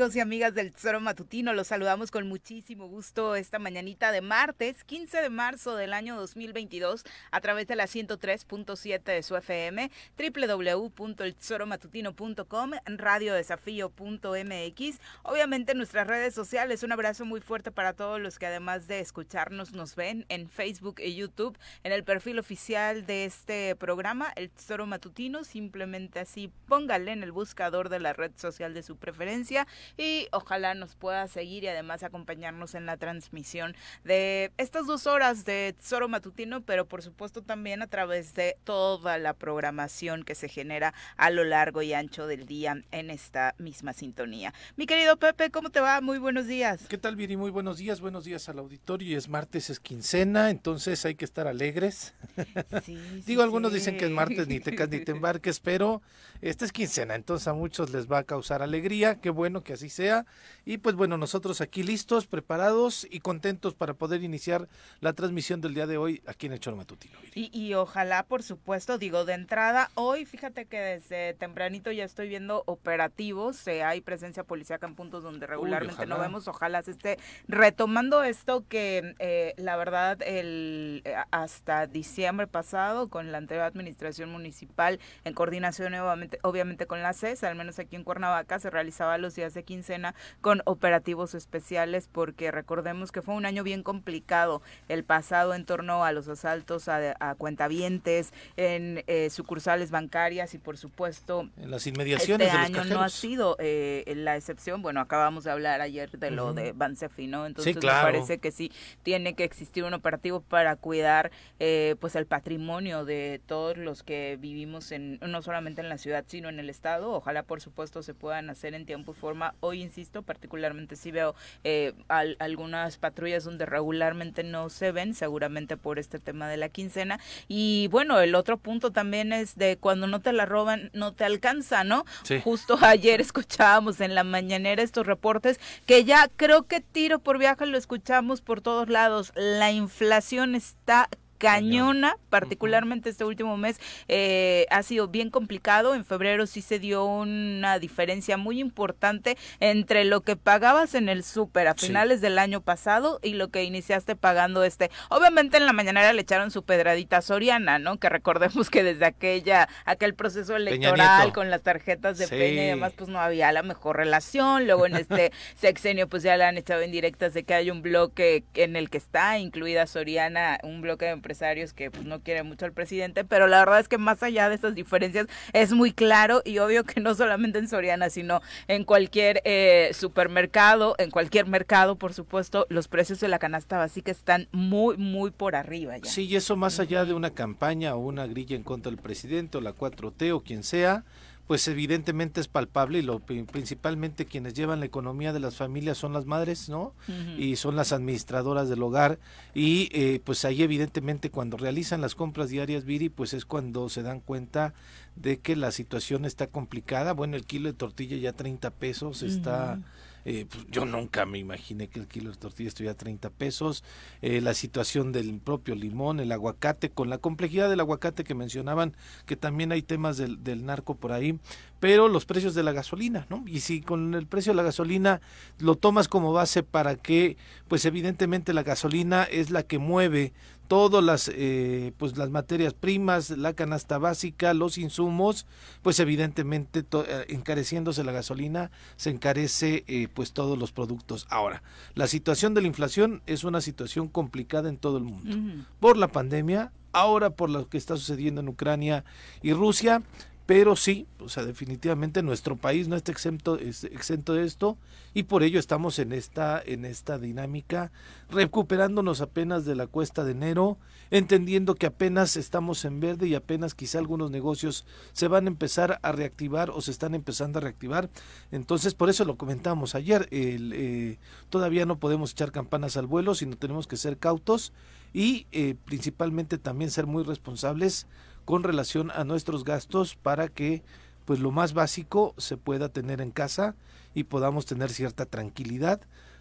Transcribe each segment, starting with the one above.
Amigos y amigas del Tesoro Matutino, los saludamos con muchísimo gusto esta mañanita de martes, 15 de marzo del año 2022, a través de la 103.7 de su FM, www.eltesoromatutino.com, radiodesafío.mx, obviamente nuestras redes sociales. Un abrazo muy fuerte para todos los que además de escucharnos nos ven en Facebook y YouTube, en el perfil oficial de este programa, El Tesoro Matutino, simplemente así póngale en el buscador de la red social de su preferencia y ojalá nos pueda seguir y además acompañarnos en la transmisión de estas dos horas de Tesoro Matutino, pero por supuesto también a través de toda la programación que se genera a lo largo y ancho del día en esta misma sintonía. Mi querido Pepe, ¿cómo te va? Muy buenos días. ¿Qué tal, Viri? Muy buenos días, buenos días al auditorio. Y es martes, es quincena, entonces hay que estar alegres. Sí, Digo, algunos dicen que es martes, ni te ni te embarques, pero esta es quincena, entonces a muchos les va a causar alegría. Qué bueno que así sea. Y pues bueno, nosotros aquí listos, preparados y contentos para poder iniciar la transmisión del día de hoy aquí en el Choro Matutino. Y, y ojalá, por supuesto, digo, de entrada, hoy fíjate que desde tempranito ya estoy viendo operativos, eh, hay presencia policíaca en puntos donde regularmente no vemos, ojalá se esté retomando esto que eh, la verdad el eh, hasta diciembre pasado con la anterior administración municipal en coordinación obviamente, obviamente con la CES, al menos aquí en Cuernavaca se realizaba los días de quincena con operativos especiales porque recordemos que fue un año bien complicado el pasado en torno a los asaltos a, a cuentavientes, en eh, sucursales bancarias y por supuesto en las inmediaciones este de año no ha sido eh, la excepción. Bueno, acabamos de hablar ayer de lo de Bansefi, ¿no? Entonces me parece que sí tiene que existir un operativo para cuidar eh, pues el patrimonio de todos los que vivimos en no solamente en la ciudad sino en el estado. Ojalá por supuesto se puedan hacer en tiempo y forma hoy, insisto, particularmente si veo eh, algunas patrullas donde regularmente no se ven, seguramente por este tema de la quincena. Y bueno, el otro punto también es de cuando no te la roban, no te alcanza, ¿no? Justo ayer escuchábamos en la mañanera estos reportes que ya creo que tiro por viaje lo escuchamos por todos lados. La inflación está cañona, particularmente este último mes eh, ha sido bien complicado. En febrero sí se dio una diferencia muy importante entre lo que pagabas en el súper a finales del año pasado y lo que iniciaste pagando este. Obviamente en la mañanera le echaron su pedradita soriana, ¿no? Que recordemos que desde aquella, aquel proceso electoral con las tarjetas de Peña y demás, pues no había la mejor relación. Luego en este sexenio, pues ya le han echado indirectas de que hay un bloque en el que está incluida Soriana, un bloque de empresarios que pues, no quieren mucho al presidente, pero la verdad es que más allá de estas diferencias es muy claro y obvio que no solamente en Soriana, sino en cualquier eh, supermercado, en cualquier mercado, por supuesto, los precios de la canasta básica están muy, muy por arriba ya. Sí, y eso más allá de una campaña o una grilla en contra del presidente o la 4T o quien sea, pues evidentemente es palpable y lo principalmente quienes llevan la economía de las familias son las madres, ¿no? Y son las administradoras del hogar y eh, pues ahí evidentemente cuando realizan las compras diarias Viri, pues es cuando se dan cuenta de que la situación está complicada. Bueno, el kilo de tortilla ya 30 pesos está eh, pues, yo nunca me imaginé que el kilo de tortilla estuviera a 30 pesos. Eh, la situación del propio limón, el aguacate, con la complejidad del aguacate que mencionaban, que también hay temas del, del narco por ahí, pero los precios de la gasolina, ¿no? Y si con el precio de la gasolina lo tomas como base para que, pues evidentemente la gasolina es la que mueve todas las eh, pues las materias primas, la canasta básica, los insumos, pues evidentemente eh, encareciéndose la gasolina se encarece eh, pues todos los productos. Ahora, la situación de la inflación es una situación complicada en todo el mundo por la pandemia, ahora por lo que está sucediendo en Ucrania y Rusia pero sí, o sea, definitivamente nuestro país no está exento, exento de esto y por ello estamos en esta, en esta dinámica, recuperándonos apenas de la cuesta de enero, entendiendo que apenas estamos en verde y apenas quizá algunos negocios se van a empezar a reactivar o se están empezando a reactivar. Entonces, por eso lo comentamos ayer, el, eh, todavía no podemos echar campanas al vuelo, sino tenemos que ser cautos y eh, principalmente también ser muy responsables con relación a nuestros gastos para que pues lo más básico se pueda tener en casa y podamos tener cierta tranquilidad,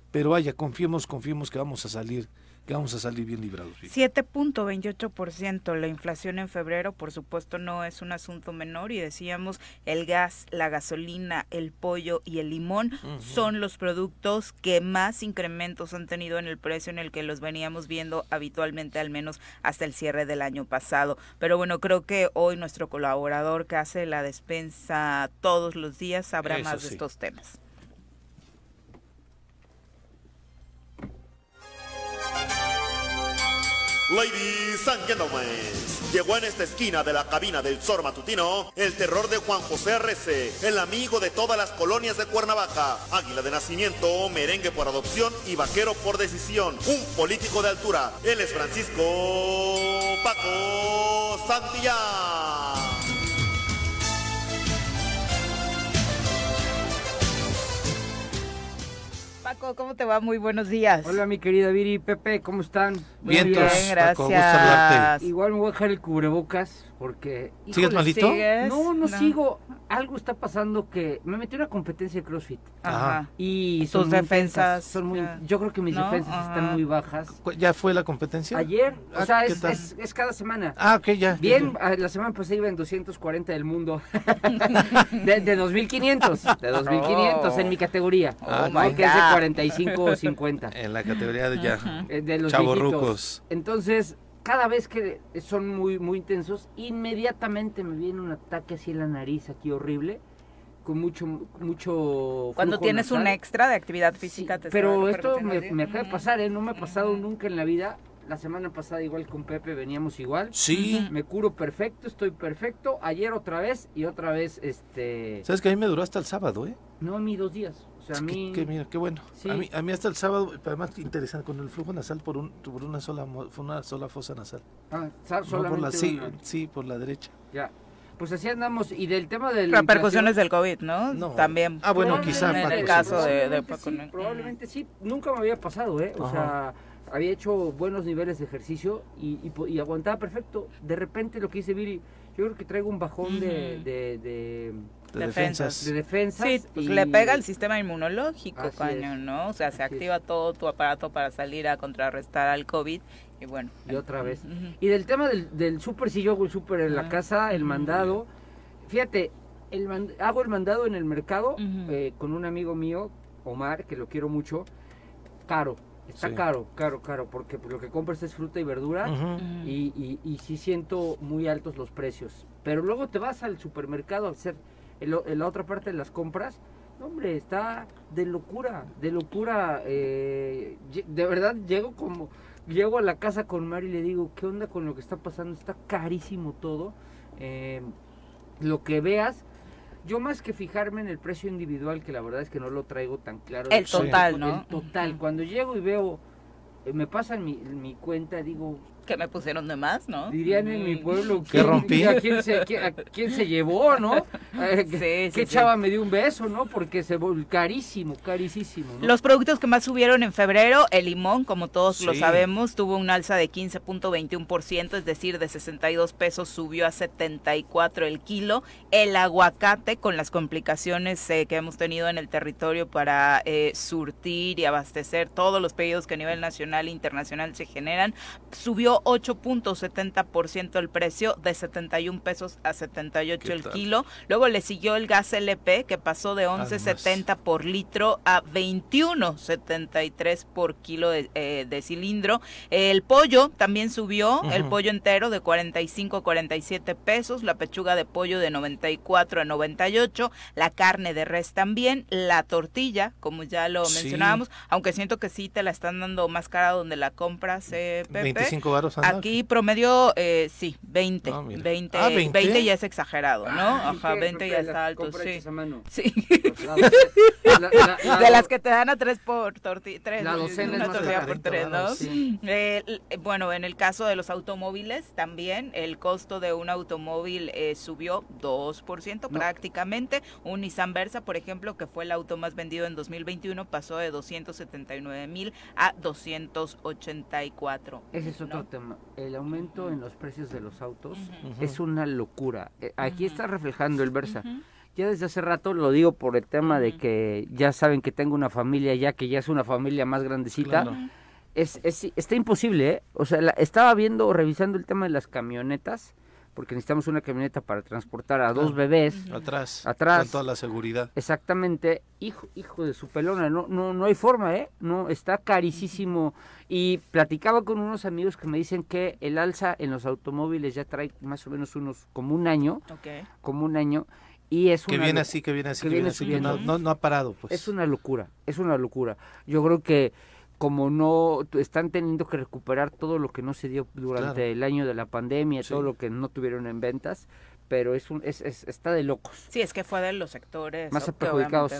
pero vaya, confiemos, confiemos que vamos a salir que vamos a salir bien librados. 7.28% la inflación en febrero, por supuesto, no es un asunto menor y decíamos el gas, la gasolina, el pollo y el limón son los productos que más incrementos han tenido en el precio en el que los veníamos viendo habitualmente, al menos hasta el cierre del año pasado. Pero bueno, creo que hoy nuestro colaborador que hace la despensa todos los días sabrá más de estos temas. Ladies and gentlemen, llegó en esta esquina de la cabina del Zor Matutino el terror de Juan José Arrece, el amigo de todas las colonias de Cuernavaca, águila de nacimiento, merengue por adopción y vaquero por decisión, un político de altura. Él es Francisco Paco Santillán. Paco, ¿cómo te va? Muy buenos días. Hola, mi querida Viri Pepe, ¿cómo están? Bien, gracias. Igual me voy a dejar el cubrebocas porque... ¿Sigues malito? No, no, sigo. Algo está pasando que me metí en una competencia de CrossFit. Ajá. Y sus defensas... Son muy, yo creo que mis defensas están muy bajas. ¿Ya fue la competencia? Ayer. o ah, sea, es, es, cada semana. Ah, ok, ya. Bien, ah, la semana pasada iba en 240 del mundo. de, de 2500. De 2500 en mi categoría. Oh, my que es de 45 o 50. En la categoría de ya. Eh, de los Chavorrucos. Entonces, cada vez que son muy, muy intensos, inmediatamente me viene un ataque así en la nariz, aquí horrible, con mucho, mucho... Cuando tienes un extra de actividad física, te Pero esto me, me, acaba de pasar, ¿eh? No me ha pasado nunca en la vida. La semana pasada igual con Pepe veníamos igual. Sí. Me curo perfecto, estoy perfecto. Ayer otra vez y otra vez este... ¿Sabes que a mí me duró hasta el sábado, eh? No, a mí dos días a mí... Qué, mira, qué bueno. A, mí, a mí hasta el sábado, además interesante, con el flujo nasal por, un, por una, sola, una sola fosa nasal. Ah, solamente por la, sí, sí, por la derecha. Ya. Pues así andamos. Y del tema de Repercusiones del COVID, ¿no? no. También. Ah, bueno, quizá. En el caso de, de Probablemente sí. Nunca me había pasado, ¿eh? O sea, había hecho buenos niveles de ejercicio y, y, aguantaba perfecto. De repente lo que hice Viri, yo creo que traigo un bajón de, de de defensas. De defensas. Sí, pues le pega al sistema inmunológico, caño, ¿no? O sea, se activa todo tu aparato para salir a contrarrestar al COVID y bueno. Y otra vez. Y del tema del, del súper, si yo hago el súper en la casa, el mandado, fíjate, el hago el mandado en el mercado eh, con un amigo mío, Omar, que lo quiero mucho, caro. Está caro, caro, caro, porque lo que compras es fruta y verdura y, y, y sí siento muy altos los precios. Pero luego te vas al supermercado a hacer en, la otra parte de las compras, hombre, está de locura, de locura. Eh, de verdad, llego como, llego a la casa con Mari y le digo, ¿qué onda con lo que está pasando? Está carísimo todo. Eh, lo que veas, yo más que fijarme en el precio individual, que la verdad es que no lo traigo tan claro. El total, ¿no? El total. Cuando llego y veo, eh, me pasan mi, mi cuenta, digo, que me pusieron de más, ¿no? Dirían en mi mm. pueblo que rompí. ¿A quién se, quién se llevó, no? Eh, ¿Qué chava me dio un beso, no? Porque se volvió carísimo, carísimo. Los productos que más subieron en febrero, el limón, como todos lo sabemos, tuvo un alza de 15.21%, es decir, de 62 pesos subió a 74 el kilo. El aguacate, con las complicaciones eh, que hemos tenido en el territorio para eh, surtir y abastecer todos los pedidos que a nivel nacional e internacional se generan, subió 8.70% el precio de 71 pesos a 78 el kilo. Luego le siguió el gas LP que pasó de 11.70 por litro a 21.73 por kilo de, eh, cilindro. El pollo también subió, el pollo entero de 45 a 47 pesos, la pechuga de pollo de 94 a 98, la carne de res también, la tortilla, como ya lo mencionábamos, aunque siento que sí te la están dando más cara donde la compras, eh, Pepe. 25 Aquí promedio, eh, sí, 20. 20, 20. ya es exagerado, ¿no? Ajá, 20 ya está alto, sí. Sí. de las que te dan a tres por tortilla, tres, la docena una tortilla por tres, ¿no? Eh, bueno, en el caso de los automóviles también, el costo de un automóvil eh, subió 2% prácticamente. Un Nissan Versa, por ejemplo, que fue el auto más vendido en 2021, pasó de 279 mil a 284. Ese es otro tema. El aumento en los precios de los autos es una locura. Eh, aquí está reflejando el Versa. Ya desde hace rato lo digo por el tema de que ya saben que tengo una familia ya que ya es una familia más grandecita. es, es, está imposible, ¿eh? O sea, estaba viendo, revisando el tema de las camionetas, porque necesitamos una camioneta para transportar a dos bebés. Atrás. Atrás. Con toda la seguridad. Exactamente. Hijo, hijo de su pelona, no, no, no hay forma, ¿eh? No, está carísimo. Y platicaba con unos amigos que me dicen que el alza en los automóviles ya trae más o menos unos, como un año. Como un año. Y es que viene así, que viene así, que, viene, así, no, no, no ha parado. Pues. Es una locura, es una locura. Yo creo que como no están teniendo que recuperar todo lo que no se dio durante el año de la pandemia, todo lo que no tuvieron en ventas, pero es un es, está de locos. Sí, es que fue de los sectores más perjudicados.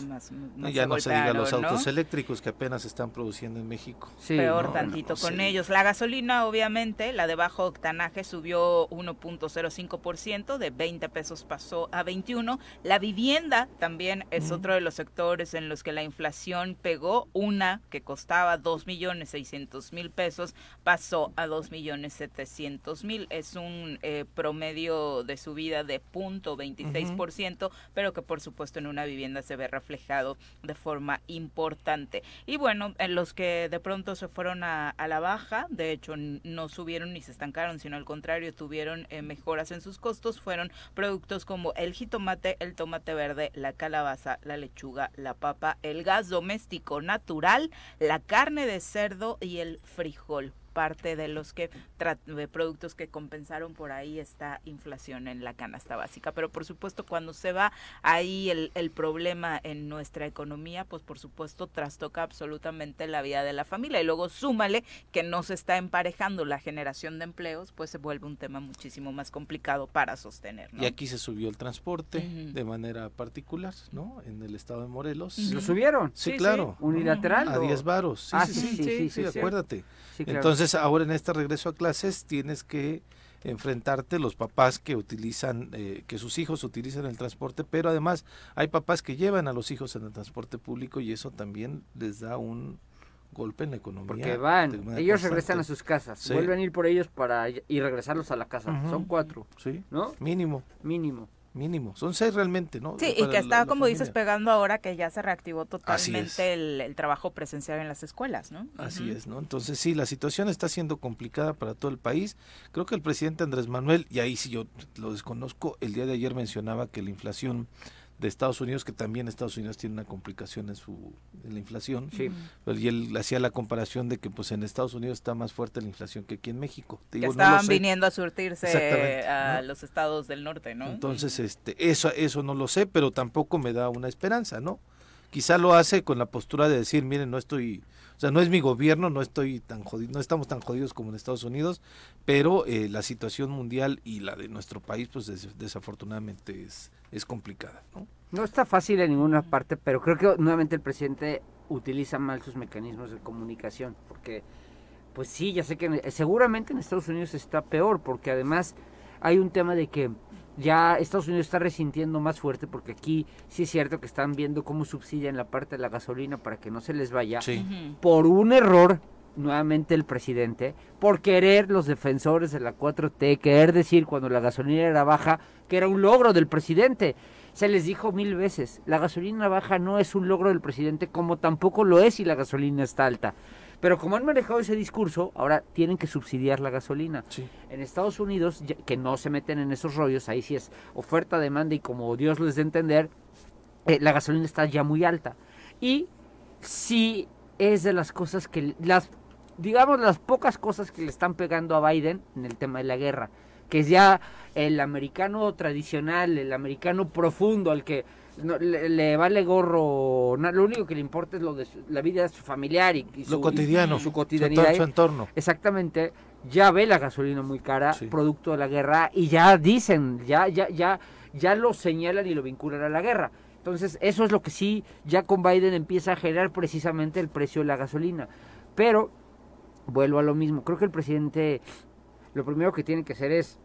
ya no se diga los autos eléctricos que apenas se están produciendo en México. Peor tantito con ellos. La gasolina, obviamente, la de bajo octanaje subió 1.05%, de 20 pesos pasó a 21. La vivienda también es otro de los sectores en los que la inflación pegó. Una que costaba 2 millones 600 mil pesos pasó a 2 millones 700 mil. Es un eh, promedio de subida de 0.26%, pero que por supuesto en una vivienda se ve reflejado de forma importante. Y bueno, en los que de pronto se fueron a, la baja, de hecho no subieron ni se estancaron, sino al contrario, tuvieron eh, mejoras en sus costos, fueron productos como el jitomate, el tomate verde, la calabaza, la lechuga, la papa, el gas doméstico natural, la carne de cerdo y el frijol parte de los que de productos que compensaron por ahí esta inflación en la canasta básica. Pero por supuesto, cuando se va ahí el, el problema en nuestra economía, pues por supuesto trastoca absolutamente la vida de la familia. Y luego súmale que no se está emparejando la generación de empleos, pues se vuelve un tema muchísimo más complicado para sostener. Y aquí se subió el transporte de manera particular, ¿no? En el estado de Morelos. ¿Lo subieron? Sí, claro. ¿Unilateral? A 10 varos. Ah, sí, sí, sí, acuérdate. Entonces, ahora en este regreso a clases tienes que enfrentarte los papás que utilizan, eh, que sus hijos utilizan el transporte, pero además hay papás que llevan a los hijos en el transporte público y eso también les da un golpe en la economía. Porque van, ellos regresan a sus casas, vuelven a ir por ellos para y regresarlos a la casa. Son cuatro, sí, ¿no? Mínimo. Mínimo mínimo. Son seis realmente, ¿no? Sí, y que está, como dices, pegando ahora que ya se reactivó totalmente el, trabajo presencial en las escuelas, ¿no? Así es, ¿no? Entonces sí, la situación está siendo complicada para todo el país. Creo que el presidente Andrés Manuel, y ahí sí yo lo desconozco, el día de ayer mencionaba que la inflación de Estados Unidos, que también Estados Unidos tiene una complicación en su en la inflación. Sí. Y él hacía la comparación de que pues en Estados Unidos está más fuerte la inflación que aquí en México. que estaban viniendo a surtirse a los estados del norte, ¿no? Entonces, este, eso, eso no lo sé, pero tampoco me da una esperanza, ¿no? Quizá lo hace con la postura de decir, miren, no estoy, o sea, no es mi gobierno, no estoy tan jodido, no estamos tan jodidos como en Estados Unidos, pero eh, la situación mundial y la de nuestro país, pues desafortunadamente es, es complicada, ¿no? No está fácil en ninguna parte, pero creo que nuevamente el presidente utiliza mal sus mecanismos de comunicación, porque pues sí, ya sé que seguramente en Estados Unidos está peor, porque además hay un tema de que ya Estados Unidos está resintiendo más fuerte, porque aquí sí es cierto que están viendo cómo subsidian la parte de la gasolina para que no se les vaya, por un error nuevamente el presidente, por querer los defensores de la 4T, querer decir cuando la gasolina era baja, que era un logro del presidente. Se les dijo mil veces, la gasolina baja no es un logro del presidente, como tampoco lo es si la gasolina está alta. Pero como han manejado ese discurso, ahora tienen que subsidiar la gasolina. En Estados Unidos, que no se meten en esos rollos, ahí sí es oferta, demanda y como Dios les dé entender, eh, la gasolina está ya muy alta. Y sí es de las cosas que, las digamos, las pocas cosas que le están pegando a Biden en el tema de la guerra, que es ya el americano tradicional, el americano profundo, al que le, vale gorro, lo único que le importa es lo de la vida familiar y, su, lo cotidiano, su cotidianidad, su, entorno. Exactamente, ya ve la gasolina muy cara, producto de la guerra, y ya dicen, ya, ya, ya, ya lo señalan y lo vinculan a la guerra. Entonces, eso es lo que sí, ya con Biden empieza a generar precisamente el precio de la gasolina. Pero vuelvo a lo mismo. Creo que el presidente lo primero que tiene que hacer es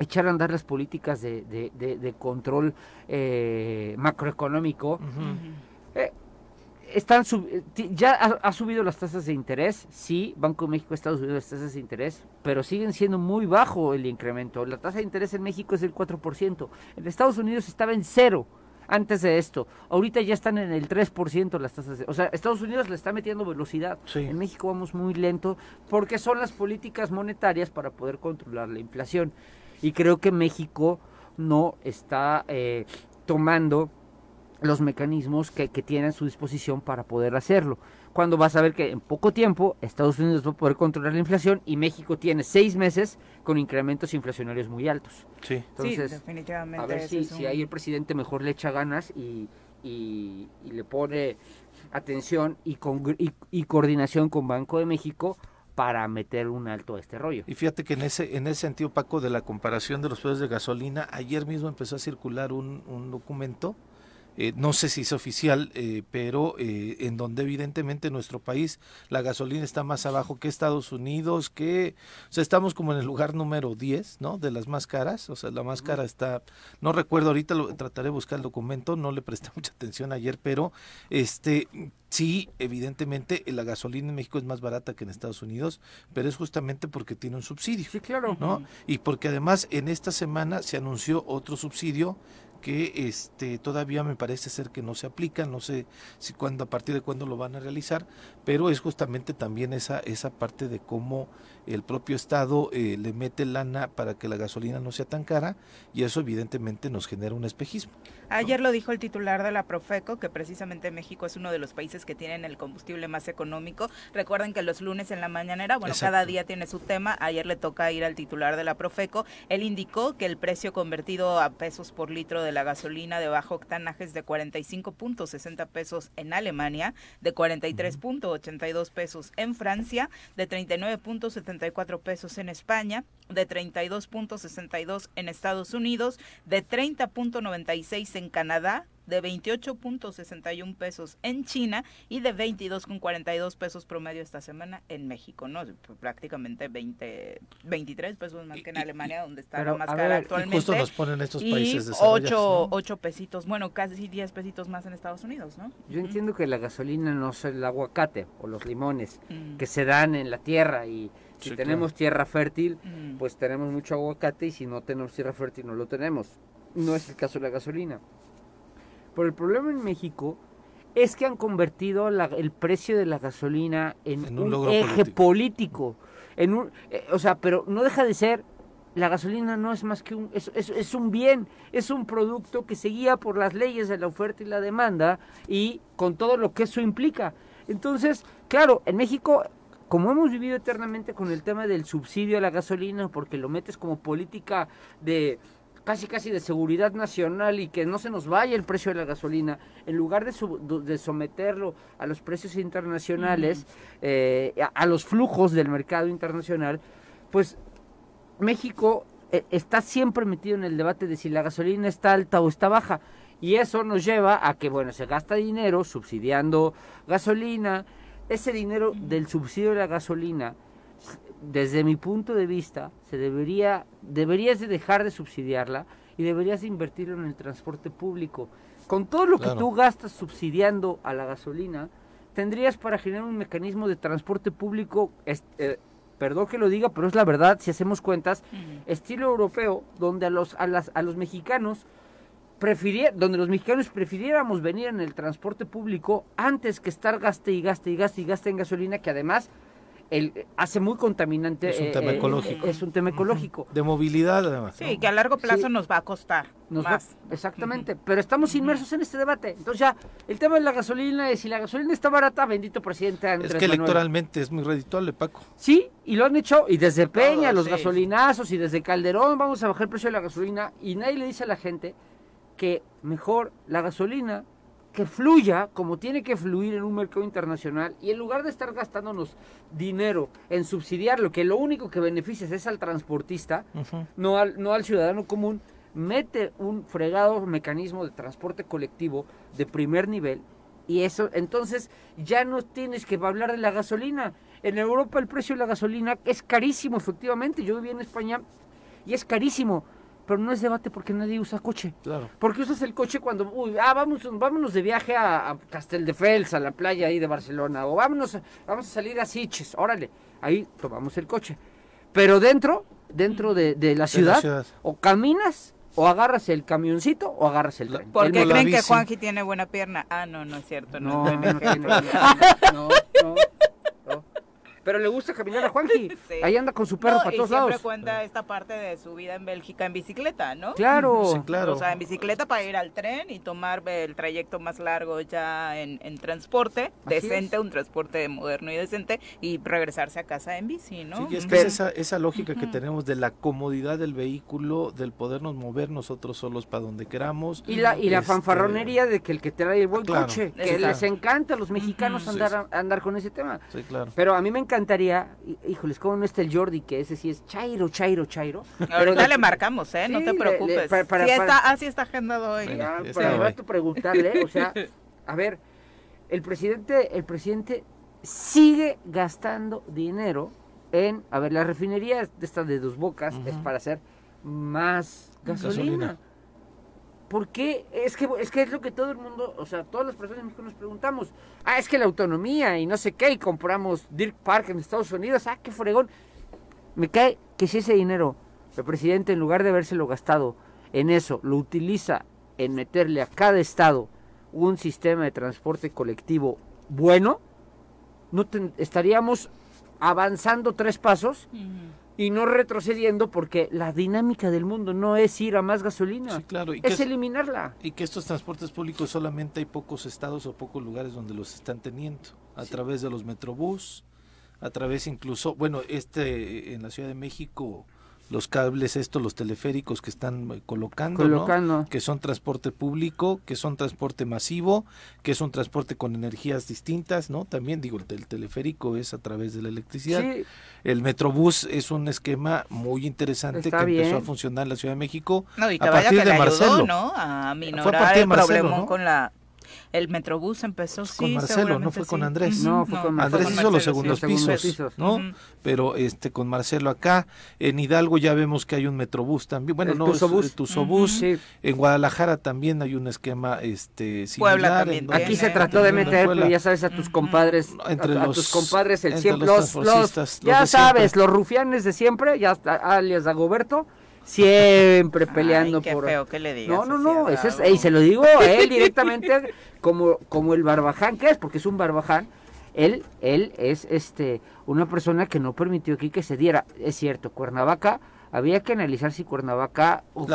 echar a andar las políticas de, de, control eh, macroeconómico. Eh, están ya ha, subido las tasas de interés, sí, Banco de México está subiendo las tasas de interés, pero siguen siendo muy bajo el incremento. La tasa de interés en México es del 4%, en Estados Unidos estaba en cero antes de esto. Ahorita ya están en el 3% las tasas. o sea, Estados Unidos le está metiendo velocidad. En México vamos muy lento porque son las políticas monetarias para poder controlar la inflación. Y creo que México no está eh, tomando los mecanismos que, que tiene a su disposición para poder hacerlo cuando vas a ver que en poco tiempo Estados Unidos va a poder controlar la inflación y México tiene seis meses con incrementos inflacionarios muy altos. Sí, Entonces, definitivamente. A ver si, si, ahí el presidente mejor le echa ganas y, y, le pone atención y, con, y, coordinación con Banco de México para meter un alto a este rollo. Y fíjate que en ese en ese sentido, Paco, de la comparación de los precios de gasolina, ayer mismo empezó a circular un, un documento eh, no sé si es oficial, eh, pero eh, en donde evidentemente nuestro país la gasolina está más abajo que Estados Unidos, que o sea, estamos como en el lugar número 10, ¿no? De las más caras, o sea, la más cara está, no recuerdo ahorita, lo, trataré de buscar el documento, no le presté mucha atención ayer, pero este Sí, evidentemente la gasolina en México es más barata que en Estados Unidos, pero es justamente porque tiene un subsidio. Sí, claro. ¿no? Y porque además en esta semana se anunció otro subsidio que este todavía me parece ser que no se aplica, no sé si cuándo a partir de cuándo lo van a realizar, pero es justamente también esa esa parte de cómo el propio estado eh, le mete lana para que la gasolina no sea tan cara y eso evidentemente nos genera un espejismo. Ayer lo dijo el titular de la Profeco, que precisamente México es uno de los países que tienen el combustible más económico. Recuerden que los lunes en la mañanera, bueno, cada día tiene su tema. Ayer le toca ir al titular de la Profeco. Él indicó que el precio convertido a pesos por litro de la gasolina de bajo octanaje es de 45.60 pesos en Alemania, de 43.82 pesos en Francia, de 39.74 pesos en España, de 32.62 en Estados Unidos, de 30.96 en Canadá, de 28.61 pesos en China y de 22.42 pesos promedio esta semana en México, ¿no? Prácticamente 20, 23 pesos más que en Alemania, donde está la más cara actualmente. Y justo nos ponen estos países de 8, 8 pesitos, bueno, casi 10 pesitos más en Estados Unidos, ¿no? Yo entiendo que la gasolina no es el aguacate o los limones mm. que se dan en la tierra y si tenemos tierra fértil, mm. pues tenemos mucho aguacate y si no tenemos tierra fértil no lo tenemos. No es el caso de la gasolina. Pero el problema en México es que han convertido el precio de la gasolina en, un, eje político. En un, eh, o sea, pero no deja de ser, la gasolina no es más que un, es, es, un bien, es un producto que se guía por las leyes de la oferta y la demanda y con todo lo que eso implica. Entonces, claro, en México como hemos vivido eternamente con el tema del subsidio a la gasolina, porque lo metes como política de casi casi de seguridad nacional y que no se nos vaya el precio de la gasolina, en lugar de, someterlo a los precios internacionales, eh, a, los flujos del mercado internacional, pues México eh, está siempre metido en el debate de si la gasolina está alta o está baja. Y eso nos lleva a que, bueno, se gasta dinero subsidiando gasolina. Ese dinero del subsidio de la gasolina desde mi punto de vista, se debería, deberías de dejar de subsidiarla y deberías de invertirlo en el transporte público. Con todo lo que tú gastas subsidiando a la gasolina, tendrías para generar un mecanismo de transporte público, eh, perdón que lo diga, pero es la verdad, si hacemos cuentas, estilo europeo, donde a los, a las, a los mexicanos donde los mexicanos prefiriéramos venir en el transporte público antes que estar gaste y gaste y gaste y gaste en gasolina, que además el, hace muy contaminante. Es un tema eh, ecológico. es un tema ecológico. De movilidad, además. Sí, que a largo plazo nos va a costar. más. exactamente, pero estamos inmersos en este debate. Entonces ya, el tema de la gasolina es si la gasolina está barata, bendito presidente Es que electoralmente es muy redituable, Paco. Sí, y lo han hecho, y desde Peña, los gasolinazos, y desde Calderón, vamos a bajar el precio de la gasolina, y nadie le dice a la gente que mejor la gasolina que fluya como tiene que fluir en un mercado internacional y en lugar de estar gastándonos dinero en subsidiar lo que lo único que beneficia es al transportista, no, al, no al ciudadano común, mete un fregado mecanismo de transporte colectivo de primer nivel y eso entonces ya no tienes que hablar de la gasolina. En Europa el precio de la gasolina es carísimo, efectivamente. Yo viví en España y es carísimo pero no es debate porque nadie usa coche. Claro. Porque usas el coche cuando, uy, ah, vamos, vámonos de viaje a, a Casteldefels, a la playa ahí de Barcelona, o vámonos, vamos a salir a Siches, órale, ahí tomamos el coche. Pero dentro, dentro de, la, ciudad, o caminas o agarras el camioncito o agarras el tren. ¿Por qué creen que Juanji tiene buena pierna? Ah, no, no es cierto. No, no, no, no, no, pero le gusta caminar a Juanji. Ahí anda con su perro para todos lados. siempre cuenta esta parte de su vida en Bélgica en bicicleta, ¿no? Claro. claro. O sea, en bicicleta para ir al tren y tomar el trayecto más largo ya en, transporte decente, un transporte moderno y decente, y regresarse a casa en bici, ¿no? Sí, es que es esa, esa lógica que tenemos de la comodidad del vehículo, del podernos mover nosotros solos para donde queramos. Y la, y la este, fanfarronería de que el que trae el buen coche, que les encanta a los mexicanos andar, andar con ese tema. Sí, claro. Pero a mí me encantaría, híjoles, ¿cómo no está el Jordi? Que ese sí es Chairo, Chairo, Chairo. Ya le marcamos, ¿eh? no te preocupes. para, está, así está agendado hoy. para preguntarle, o sea, a ver, el presidente, el presidente sigue gastando dinero en, a ver, la refinería de esta de dos bocas es para hacer más gasolina. ¿Por qué? Es que, es que es lo que todo el mundo, o sea, todas las personas en nos preguntamos. Ah, es que la autonomía y no sé qué, y compramos Dirk Park en Estados Unidos. Ah, qué fregón. Me cae que si ese dinero, el presidente, en lugar de habérselo gastado en eso, lo utiliza en meterle a cada estado un sistema de transporte colectivo bueno, no estaríamos avanzando tres pasos y no retrocediendo porque la dinámica del mundo no es ir a más gasolina, claro. es, eliminarla. Y que estos transportes públicos solamente hay pocos estados o pocos lugares donde los están teniendo, a través de los metrobús, a través incluso, bueno, este en la Ciudad de México los cables estos, los teleféricos que están eh, colocando, que son transporte público, que son transporte masivo, que es un transporte con energías distintas, ¿no? También digo, el teleférico es a través de la electricidad. El Metrobús es un esquema muy interesante que empezó a funcionar en la Ciudad de México no, y a partir de Marcelo. ¿no? A minorar el problema con la el Metrobús empezó sí, con Marcelo, no fue con Andrés. No, fue con Andrés hizo los segundos pisos, ¿no? Pero este con Marcelo acá en Hidalgo ya vemos que hay un Metrobús también. Bueno, no, Tuzobús. Tuzobús. En Guadalajara también hay un esquema este similar. Puebla también. Aquí se trató de meter, pero ya sabes a tus compadres, entre a, los, tus compadres el siempre los, los, ya sabes, los rufianes de siempre, ya alias Dagoberto siempre peleando qué por feo que le digas no no no ese es, y se lo digo a él directamente como como el barbaján que es porque es un barbaján él él es este una persona que no permitió aquí que se diera. Es cierto Cuernavaca había que analizar si Cuernavaca o,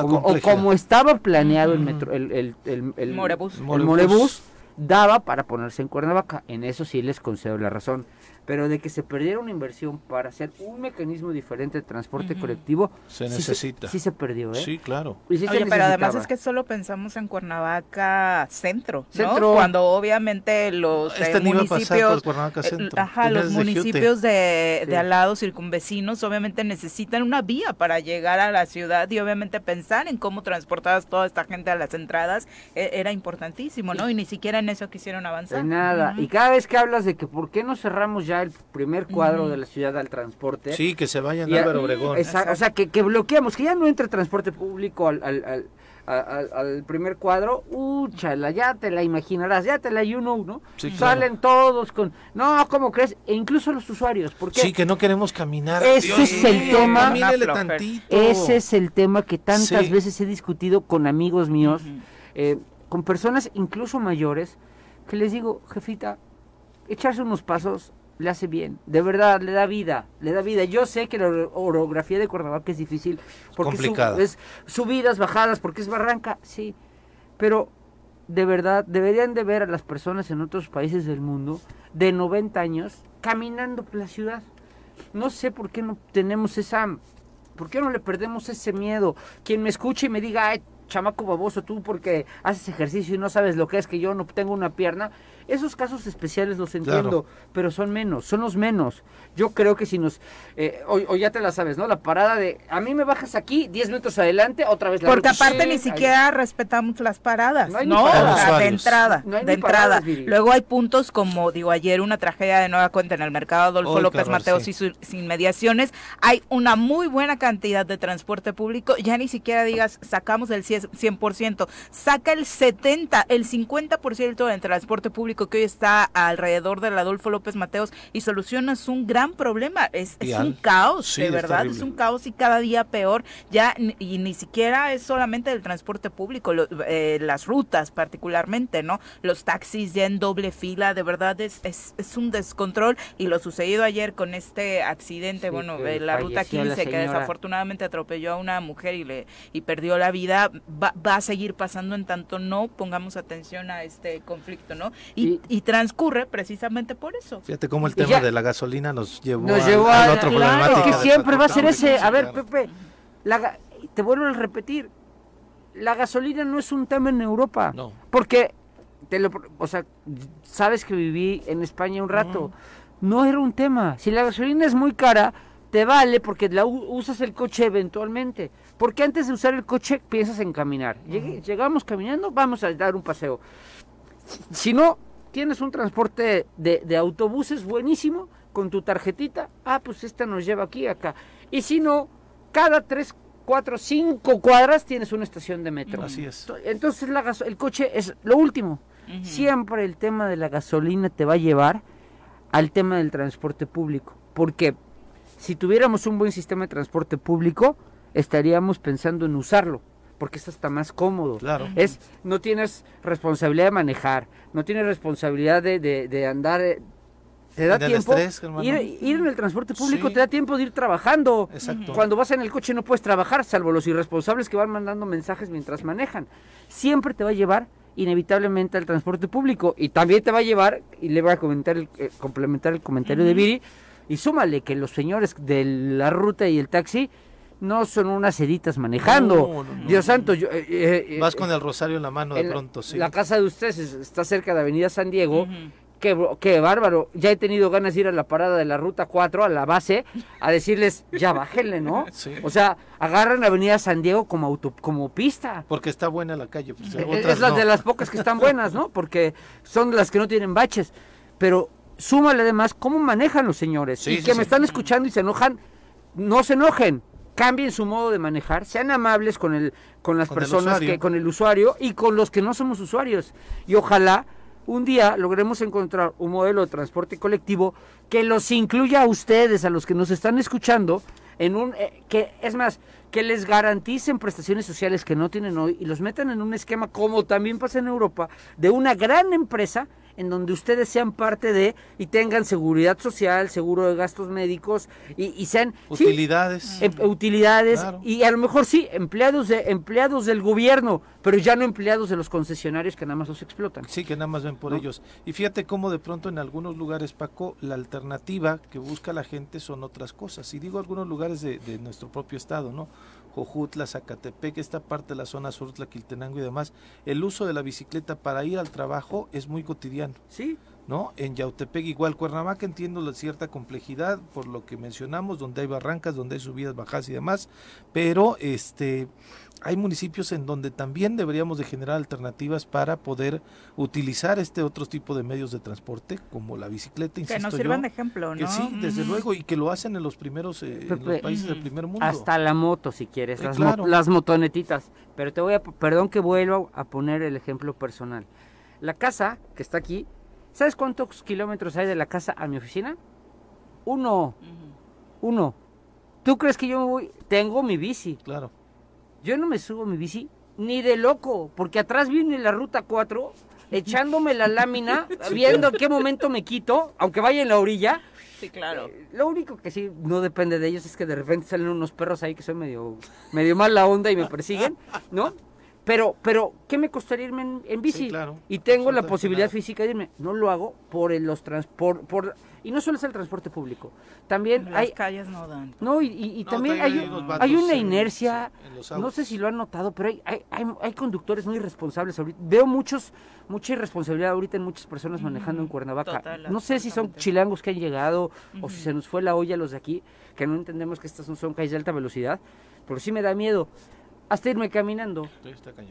como, estaba planeado el metro el el, el, el, Morebús daba para ponerse en Cuernavaca. En eso sí les concedo la razón pero de que se perdiera una inversión para hacer un mecanismo diferente de transporte colectivo, se necesita. Sí se, perdió, ¿eh? Sí, claro. Oye, pero además es que solo pensamos en Cuernavaca centro, ¿no? Cuando obviamente los este municipios, Cuernavaca eh, centro. ajá, los municipios de, de, al lado circunvecinos obviamente necesitan una vía para llegar a la ciudad y obviamente pensar en cómo transportabas toda esta gente a las entradas e, era importantísimo, ¿no? Y ni siquiera en eso quisieron avanzar. nada. Y cada vez que hablas de que por qué no cerramos ya el primer cuadro de la ciudad al transporte. Sí, que se vayan a Álvaro Obregón. o sea, que, que, bloqueamos, que ya no entre transporte público al, al, al, primer cuadro, úchala, ya te la imaginarás, ya te la you know, ¿no? Salen todos con, no, ¿cómo crees? E incluso los usuarios, porque Sí, que no queremos caminar. Ese es el tema, ese es el tema que tantas veces he discutido con amigos míos, eh, con personas incluso mayores, que les digo, jefita, echarse unos pasos le hace bien, de verdad, le da vida, le da vida. Yo sé que la orografía de Cuernavaca es difícil, porque es subidas, bajadas, porque es barranca, sí, pero de verdad deberían de ver a las personas en otros países del mundo de 90 años caminando por la ciudad. No sé por qué no tenemos esa, por qué no le perdemos ese miedo. Quien me escuche y me diga, ay, chamaco baboso, tú porque haces ejercicio y no sabes lo que es que yo no tengo una pierna, esos casos especiales los entiendo, pero son menos, son los menos. Yo creo que si nos... Eh, o, ya te la sabes, ¿no? La parada de... A mí me bajas aquí, 10 minutos adelante, otra vez la Porque aparte ni siquiera respetamos las paradas, ¿no? de entrada, de entrada. Luego hay puntos como, digo, ayer una tragedia de nueva cuenta en el mercado Adolfo López Mateos y sus inmediaciones. Hay una muy buena cantidad de transporte público. Ya ni siquiera digas, sacamos el 100%, saca el 70, el 50% del transporte público público que hoy está alrededor del Adolfo López Mateos y solucionas un gran problema. Es, un caos, de verdad, es, un caos y cada día peor. Ya y ni siquiera es solamente el transporte público, eh, las rutas particularmente, ¿no? Los taxis ya en doble fila, de verdad es, es, es un descontrol y lo sucedido ayer con este accidente, bueno, de la ruta 15 que desafortunadamente atropelló a una mujer y le y perdió la vida, va, va, a seguir pasando en tanto no pongamos atención a este conflicto, ¿no? Y, y, transcurre precisamente por eso. Fíjate cómo el tema de la gasolina nos llevó, a, otro claro, que siempre va a ser ese, a ver, Pepe, la, te vuelvo a repetir, la gasolina no es un tema en Europa. No. Porque, te lo, o sea, sabes que viví en España un rato. No era un tema. Si la gasolina es muy cara, te vale porque la usas el coche eventualmente. Porque antes de usar el coche piensas en caminar. Llegamos caminando, vamos a dar un paseo. Si no, tienes un transporte de, de, autobuses buenísimo con tu tarjetita. Ah, pues esta nos lleva aquí, acá. Y si no, cada tres cuatro, cinco cuadras tienes una estación de metro. Así es. Entonces la el coche es lo último. Siempre el tema de la gasolina te va a llevar al tema del transporte público. Porque si tuviéramos un buen sistema de transporte público, estaríamos pensando en usarlo. Porque es hasta más cómodo. Claro. Es, no tienes responsabilidad de manejar, no tienes responsabilidad de, de andar eh, te da tiempo ir, en el transporte público te da tiempo de ir trabajando Exacto. cuando vas en el coche no puedes trabajar salvo los irresponsables que van mandando mensajes mientras manejan siempre te va a llevar inevitablemente al transporte público y también te va a llevar y le voy a comentar el, eh, complementar el comentario de Viri y súmale que los señores de la ruta y el taxi no son unas editas manejando. Dios santo, yo, eh, eh, vas con el rosario en la mano de pronto, sí. La casa de ustedes está cerca de Avenida San Diego Qué, bárbaro. Ya he tenido ganas de ir a la parada de la ruta 4, a la base, a decirles, ya bájenle, ¿no? O sea, agarran Avenida San Diego como auto, como pista. Porque está buena la calle. Pues, eh, es la de las pocas que están buenas, ¿no? Porque son las que no tienen baches. Pero súmale además cómo manejan los señores. y que me están escuchando y se enojan, no se enojen. Cambien su modo de manejar, sean amables con el con las personas que con el usuario y con los que no somos usuarios. Y ojalá un día logremos encontrar un modelo de transporte colectivo que los incluya a ustedes, a los que nos están escuchando, en un eh, que es más que les garanticen prestaciones sociales que no tienen hoy y los metan en un esquema como también pasa en Europa de una gran empresa en donde ustedes sean parte de y tengan seguridad social, seguro de gastos médicos y, sean utilidades, em, utilidades y a lo mejor sí empleados de empleados del gobierno, pero ya no empleados de los concesionarios que nada más los explotan. Sí, que nada más ven por ellos. Y fíjate cómo de pronto en algunos lugares, Paco, la alternativa que busca la gente son otras cosas. Y digo algunos lugares de, de nuestro propio estado, ¿no? Jojutla, Zacatepec, esta parte de la zona sur, Tlaquiltenango y demás, el uso de la bicicleta para ir al trabajo es muy cotidiano. Sí. ¿No? En Yautepec igual, Cuernavaca entiendo la cierta complejidad por lo que mencionamos, donde hay barrancas, donde hay subidas, bajas y demás, pero este hay municipios en donde también deberíamos de generar alternativas para poder utilizar este otro tipo de medios de transporte, como la bicicleta, insisto Que nos sirvan de ejemplo, ¿no? Que sí, desde luego, y que lo hacen en los primeros, eh, en los países del primer mundo. Hasta la moto, si quieres, las, las motonetitas. Pero te voy a, perdón que vuelva a poner el ejemplo personal. La casa que está aquí, ¿sabes cuántos kilómetros hay de la casa a mi oficina? Uno. Uno. ¿Tú crees que yo voy? Tengo mi bici. Claro yo no me subo mi bici ni de loco, porque atrás viene la ruta 4 echándome la lámina, viendo en qué momento me quito, aunque vaya en la orilla. Sí, claro. Eh, lo único que sí no depende de ellos es que de repente salen unos perros ahí que son medio, medio la onda y me persiguen, ¿no? Pero, pero, ¿qué me costaría irme en, bici? claro, y tengo la posibilidad física de irme. No lo hago por los transportes, por, y no solo es el transporte público. También Las hay... calles no dan. No, y, también hay, hay, una inercia, no sé si lo han notado, pero hay, hay, hay, conductores muy irresponsables ahorita. Veo muchos, mucha irresponsabilidad ahorita en muchas personas manejando en Cuernavaca. no sé si son chilangos que han llegado o si se nos fue la olla los de aquí, que no entendemos que estas no son calles de alta velocidad, pero sí me da miedo hasta irme caminando.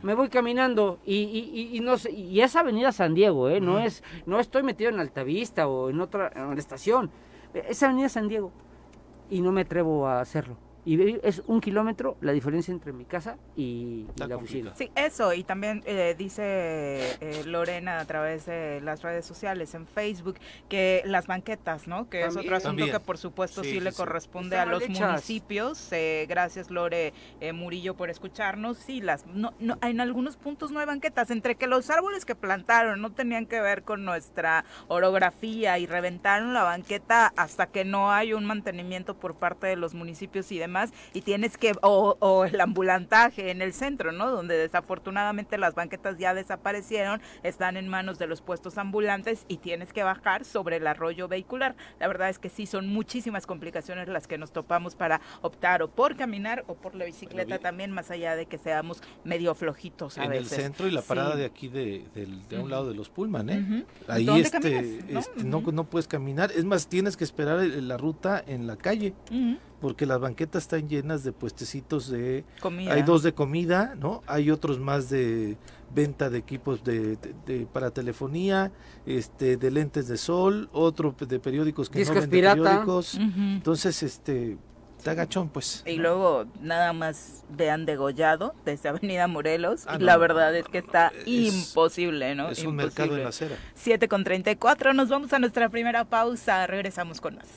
Me voy caminando y, y, y, no sé, y es Avenida San Diego, ¿eh? no es no estoy metido en Altavista o en otra en estación. Es Avenida San Diego y no me atrevo a hacerlo. Y es un kilómetro la diferencia entre mi casa y, la oficina. Sí, eso, y también eh, dice eh, Lorena a través de las redes sociales, en Facebook, que las banquetas, ¿no? Que es otro asunto que por supuesto sí, le corresponde a los municipios. Eh, gracias Lore Murillo por escucharnos. Sí, las, no, no, en algunos puntos no hay banquetas, entre que los árboles que plantaron no tenían que ver con nuestra orografía y reventaron la banqueta hasta que no hay un mantenimiento por parte de los municipios y demás y tienes que, o, el ambulantaje en el centro, ¿no? Donde desafortunadamente las banquetas ya desaparecieron, están en manos de los puestos ambulantes y tienes que bajar sobre el arroyo vehicular. La verdad es que sí, son muchísimas complicaciones las que nos topamos para optar o por caminar o por la bicicleta también, más allá de que seamos medio flojitos a en veces. el centro y la parada de aquí de, un lado de los Pullman, ¿eh? Ahí este, este ¿No? ¿No? puedes caminar, es más, tienes que esperar la ruta en la calle porque las banquetas están llenas de puestecitos de comida. Hay dos de comida, ¿no? Hay otros más de venta de equipos de, para telefonía, este de lentes de sol, otro de periódicos que no venden periódicos. Entonces, este está gachón, pues. Y luego nada más vean degollado desde Avenida Morelos. Ah, y la verdad es que está imposible, ¿no? Es un mercado en la acera. 7 con 34, nos vamos a nuestra primera pausa, regresamos con más.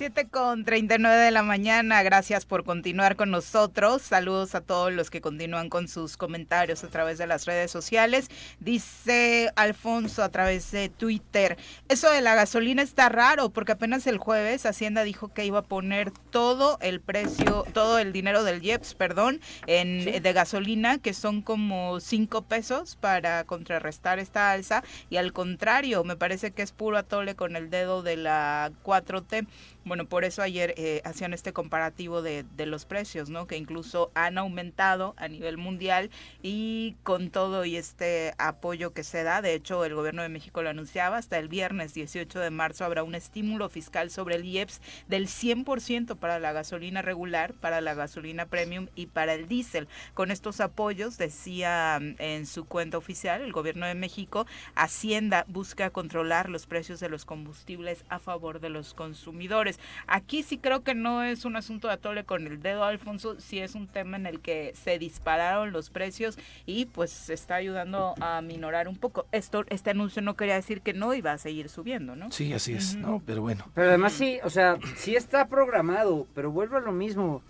7 con 39 de la mañana, gracias por continuar con nosotros. Saludos a todos los que continúan con sus comentarios a través de las redes sociales. Dice Alfonso a través de Twitter, eso de la gasolina está raro porque apenas el jueves Hacienda dijo que iba a poner todo el precio, todo el dinero del IEPS, perdón, en, de gasolina, que son como 5 pesos para contrarrestar esta alza. Y al contrario, me parece que es puro atole con el dedo de la 4T. Bueno, por eso ayer eh, hacían este comparativo de, los precios, ¿no? Que incluso han aumentado a nivel mundial y con todo y este apoyo que se da, de hecho el gobierno de México lo anunciaba, hasta el viernes 18 de marzo habrá un estímulo fiscal sobre el IEPS del 100% para la gasolina regular, para la gasolina premium y para el diésel. Con estos apoyos, decía mm, en su cuenta oficial el gobierno de México, Hacienda busca controlar los precios de los combustibles a favor de los consumidores. Aquí sí creo que no es un asunto de atole con el dedo, Alfonso, sí es un tema en el que se dispararon los precios y pues se está ayudando a minorar un poco. Esto, este anuncio no quería decir que no iba a seguir subiendo, ¿no? Sí, así es, no, pero bueno. Pero además sí, o sea, sí está programado, pero vuelve a lo mismo.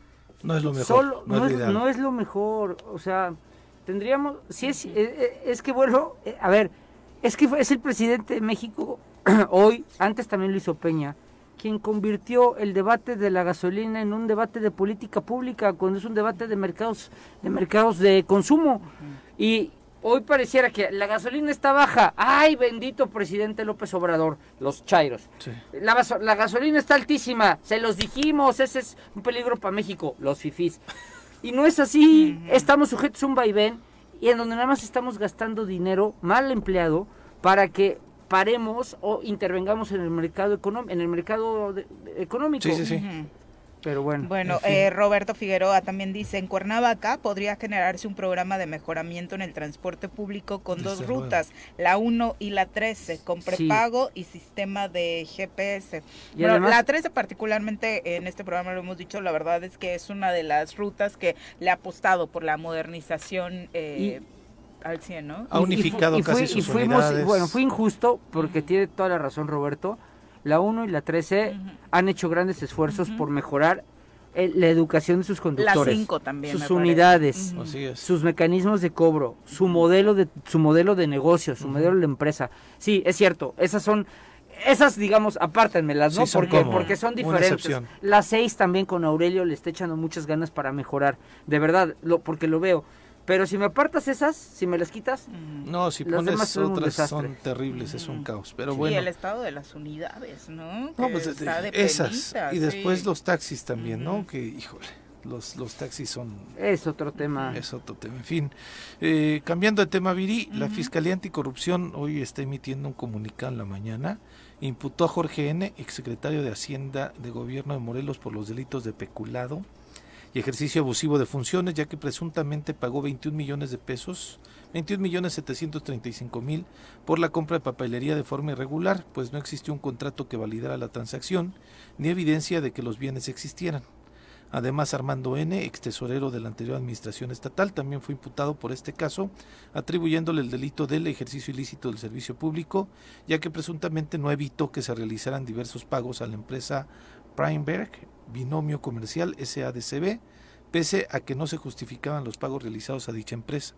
No es lo mejor. no, es, lo mejor, o sea, tendríamos, si es, es, eh, eh, es que vuelvo, eh, a ver, es que es el presidente de México hoy, antes también lo hizo Peña, quien convirtió el debate de la gasolina en un debate de política pública cuando es un debate de mercados de mercados de consumo. Y hoy pareciera que la gasolina está baja. Ay bendito presidente López Obrador los chairos. La, gasolina está altísima se los dijimos ese es un peligro para México los fifís. Y no es así estamos sujetos a un vaivén y en donde nada más estamos gastando dinero mal empleado para que paremos o intervengamos en el mercado económico, en el mercado económico. Sí, sí, sí. Pero bueno. Bueno, eh, Roberto Figueroa también dice, en Cuernavaca podría generarse un programa de mejoramiento en el transporte público con dos rutas, la 1 y la 13, con prepago y sistema de GPS. bueno, la 13 particularmente en este programa lo hemos dicho, la verdad es que es una de las rutas que le ha apostado por la modernización. Eh, al 100, ¿no? Ha unificado casi sus fuimos, Bueno, fue injusto porque tiene toda la razón Roberto. La 1 y la 13 han hecho grandes esfuerzos por mejorar la educación de sus conductores, 5 también, sus unidades, sus mecanismos de cobro, su modelo de su modelo de negocio, su modelo de empresa. Sí, es cierto, esas son esas digamos apártenmelas, ¿no? porque porque son diferentes. La 6 también con Aurelio le está echando muchas ganas para mejorar, de verdad, lo porque lo veo. Pero si me apartas esas, si me las quitas, no, si pones otras son terribles, es un caos. Pero bueno. Y el estado de las unidades, ¿no? No, pues esas y después los taxis también, ¿no? Que híjole. Los, los taxis son... Es otro tema. Es otro tema. En fin, eh, cambiando de tema, Viri, la Fiscalía Anticorrupción hoy está emitiendo un comunicado en la mañana. Imputó a Jorge N., exsecretario de Hacienda de Gobierno de Morelos, por los delitos de peculado, y ejercicio abusivo de funciones, ya que presuntamente pagó 21 millones de pesos, 21 millones 735 mil por la compra de papelería de forma irregular, pues no existió un contrato que validara la transacción, ni evidencia de que los bienes existieran. Además, Armando N., ex tesorero de la anterior administración estatal, también fue imputado por este caso, atribuyéndole el delito del ejercicio ilícito del servicio público, ya que presuntamente no evitó que se realizaran diversos pagos a la empresa Primeberg, binomio comercial SADCB, pese a que no se justificaban los pagos realizados a dicha empresa.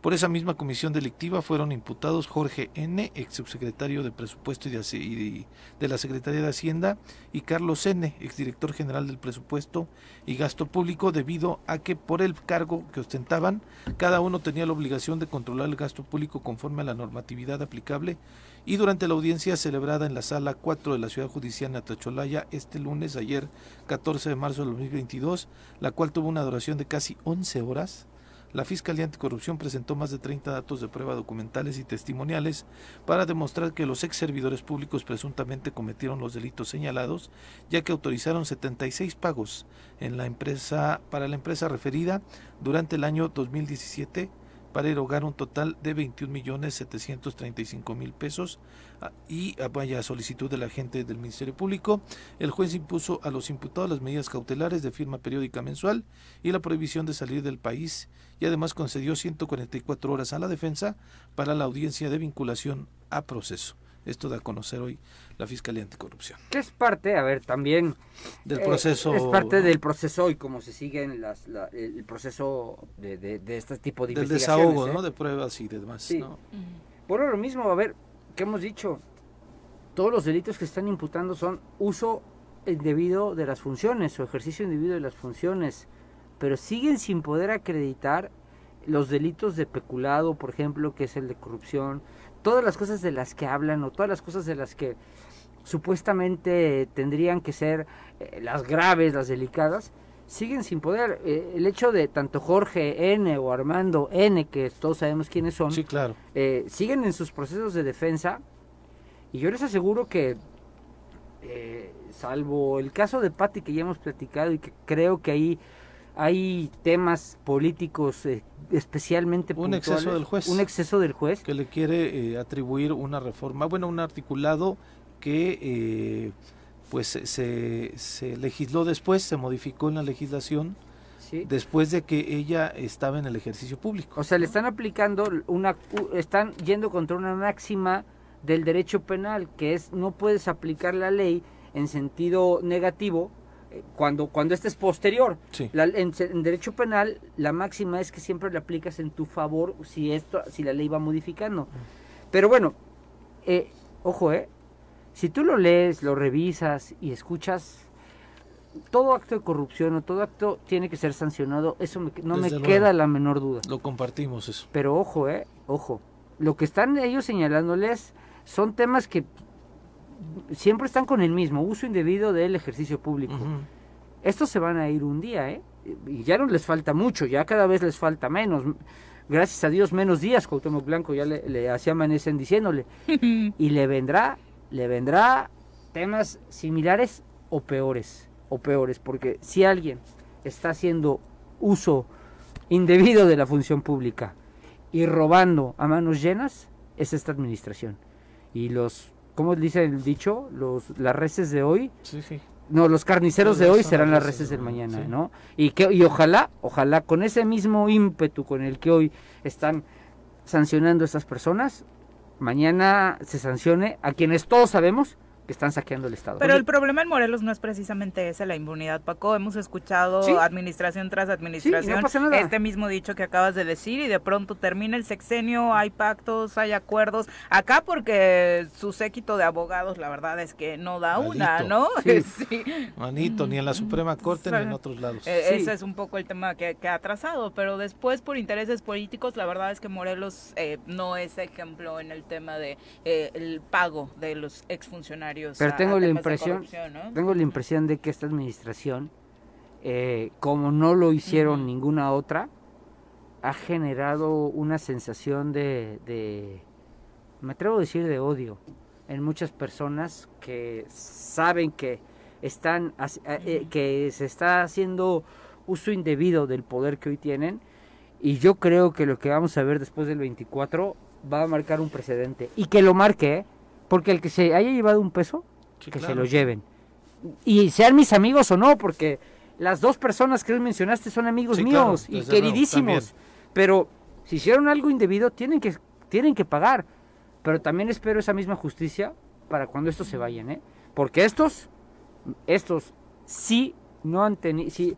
Por esa misma comisión delictiva fueron imputados Jorge N., ex subsecretario de Presupuesto y de, la Secretaría de Hacienda, y Carlos N., exdirector general del Presupuesto y Gasto Público, debido a que por el cargo que ostentaban, cada uno tenía la obligación de controlar el gasto público conforme a la normatividad aplicable y durante la audiencia celebrada en la sala 4 de la Ciudad Judicial de Atacholaya este lunes, ayer 14 de marzo de 2022, la cual tuvo una duración de casi 11 horas, la Fiscalía Anticorrupción presentó más de 30 datos de prueba documentales y testimoniales para demostrar que los ex servidores públicos presuntamente cometieron los delitos señalados, ya que autorizaron 76 pagos en la empresa para la empresa referida durante el año 2017 para erogar un total de 21.735.000 pesos ah, y ah, vaya solicitud del agente del Ministerio Público, el juez impuso a los imputados las medidas cautelares de firma periódica mensual y la prohibición de salir del país y además concedió 144 horas a la defensa para la audiencia de vinculación a proceso. Esto da a conocer hoy la Fiscalía Anticorrupción. Que es parte, a ver, también del eh, proceso. es parte del proceso y cómo se sigue las, el proceso de, de, este tipo de Del desahogo, ¿eh? ¿no? De pruebas y demás. Sí. ¿no? Por lo mismo, a ver, ¿qué hemos dicho? Todos los delitos que están imputando son uso indebido de las funciones o ejercicio indebido de las funciones, pero siguen sin poder acreditar los delitos de peculado, por ejemplo, que es el de corrupción, todas las cosas de las que hablan o todas las cosas de las que supuestamente tendrían que ser eh, las graves, las delicadas, siguen sin poder. Eh, el hecho de tanto Jorge N o Armando N, que todos sabemos quiénes son, sí, claro. Eh, siguen en sus procesos de defensa y yo les aseguro que, salvo el caso de Patti que ya hemos platicado y que creo que ahí hay temas políticos eh, especialmente un exceso del juez. Un exceso del juez. Que le quiere eh, atribuir una reforma bueno un articulado que eh, pues se, se legisló después se modificó en la legislación después de que ella estaba en el ejercicio público. O sea le están aplicando una están yendo contra una máxima del derecho penal que es no puedes aplicar la ley en sentido negativo cuando, cuando este es posterior. en, derecho penal, la máxima es que siempre le aplicas en tu favor si esto, si la ley va modificando. Pero bueno, eh, ojo, eh, si tú lo lees, lo revisas y escuchas, todo acto de corrupción o todo acto tiene que ser sancionado, eso no me queda la menor duda. Lo compartimos eso. Pero ojo, eh, ojo, lo que están ellos señalándoles son temas que siempre están con el mismo uso indebido del ejercicio público. Estos se van a ir un día, ¿eh? Y ya no les falta mucho, ya cada vez les falta menos. Gracias a Dios, menos días, Cuauhtémoc Blanco ya le, le así amanecen diciéndole. y le vendrá, le vendrá temas similares o peores, o peores, porque si alguien está haciendo uso indebido de la función pública y robando a manos llenas, es esta administración. Y los ¿cómo dice el dicho? Los, las reces de hoy. Sí, sí. No, los carniceros de hoy serán las reces del mañana, ¿no? Y que y ojalá, ojalá con ese mismo ímpetu con el que hoy están sancionando a estas personas, mañana se sancione a quienes todos sabemos que están saqueando el Estado. Pero el problema en Morelos no es precisamente ese, la impunidad, Paco. Hemos escuchado administración tras administración este mismo dicho que acabas de decir y de pronto termina el sexenio, hay pactos, hay acuerdos. Acá porque su séquito de abogados, la verdad es que no da una, ¿no? Sí. Manito, ni en la Suprema Corte ni en otros lados. E, ese es un poco el tema que, ha trazado, pero después por intereses políticos, la verdad es que Morelos eh, no es ejemplo en el tema de eh, el pago de los exfuncionarios pero tengo la impresión, tengo la impresión de que esta administración, eh, como no lo hicieron ninguna otra, ha generado una sensación de, me atrevo a decir, de odio en muchas personas que saben que están, eh, eh, que se está haciendo uso indebido del poder que hoy tienen. Y yo creo que lo que vamos a ver después del 24 va a marcar un precedente. Y que lo marque, porque el que se haya llevado un peso, que se lo lleven. Y sean mis amigos o no, porque las dos personas que hoy mencionaste son amigos míos y queridísimos. pero si hicieron algo indebido, tienen que, tienen que pagar. Pero también espero esa misma justicia para cuando estos se vayan, ¿eh? Porque estos, estos sí no han tenido... Sí,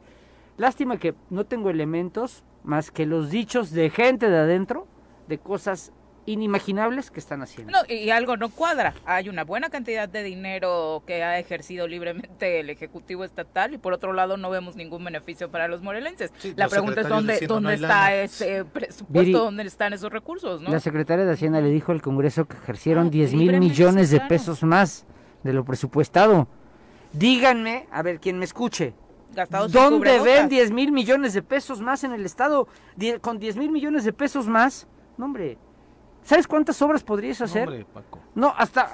lástima que no tengo elementos más que los dichos de gente de adentro de cosas inimaginables que están haciendo. No, y algo no cuadra. Hay una buena cantidad de dinero que ha ejercido libremente el Ejecutivo Estatal y por otro lado no vemos ningún beneficio para los morelenses. la pregunta es dónde, dónde está ese presupuesto, dónde están esos recursos. ¿no? La secretaria de Hacienda le dijo al Congreso que ejercieron 10 mil millones de pesos más de lo presupuestado. Díganme, a ver, quien me escuche, ¿Dónde ven 10 mil millones de pesos más en el Estado? con 10 mil millones de pesos más, no hombre, ¿sabes cuántas obras podrías hacer? No, hasta,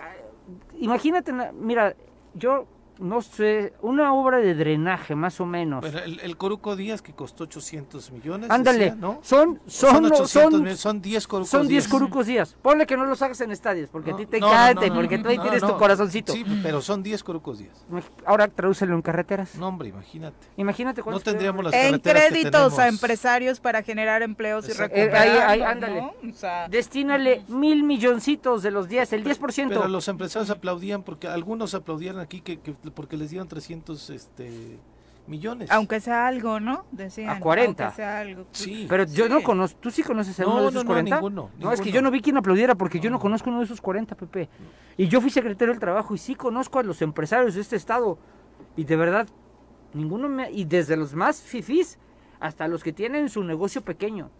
imagínate, mira, yo no sé, una obra de drenaje más o menos. el, Coruco Díaz que costó 800 millones. Ándale, ¿no? son, son, son, son, 10 Corucos Son 10 Corucos Díaz. Ponle que no los hagas en estadios, porque a ti te encanta porque tú ahí tienes tu corazoncito. Sí, pero son 10 Corucos Díaz. Ahora tradúcelo en carreteras. No, hombre, imagínate. Imagínate No tendríamos las En créditos a empresarios para generar empleos y recuperar. Eh, ahí, ándale. Destínale mil milloncitos de los 10, el 10%. Pero los empresarios aplaudían porque algunos aplaudían aquí que, que porque les dieron 300 este, millones. Aunque sea algo, ¿no? Decían. A 40. Aunque sea algo. Sí. Pero yo no conozco, ¿tú sí conoces a uno de esos 40? No, ninguno, no, es que yo no vi quien aplaudiera porque yo no conozco uno de esos 40, Pepe. Y yo fui secretario del trabajo y sí conozco a los empresarios de este estado. Y de verdad, ninguno me... Y desde los más fifís hasta los que tienen su negocio pequeño.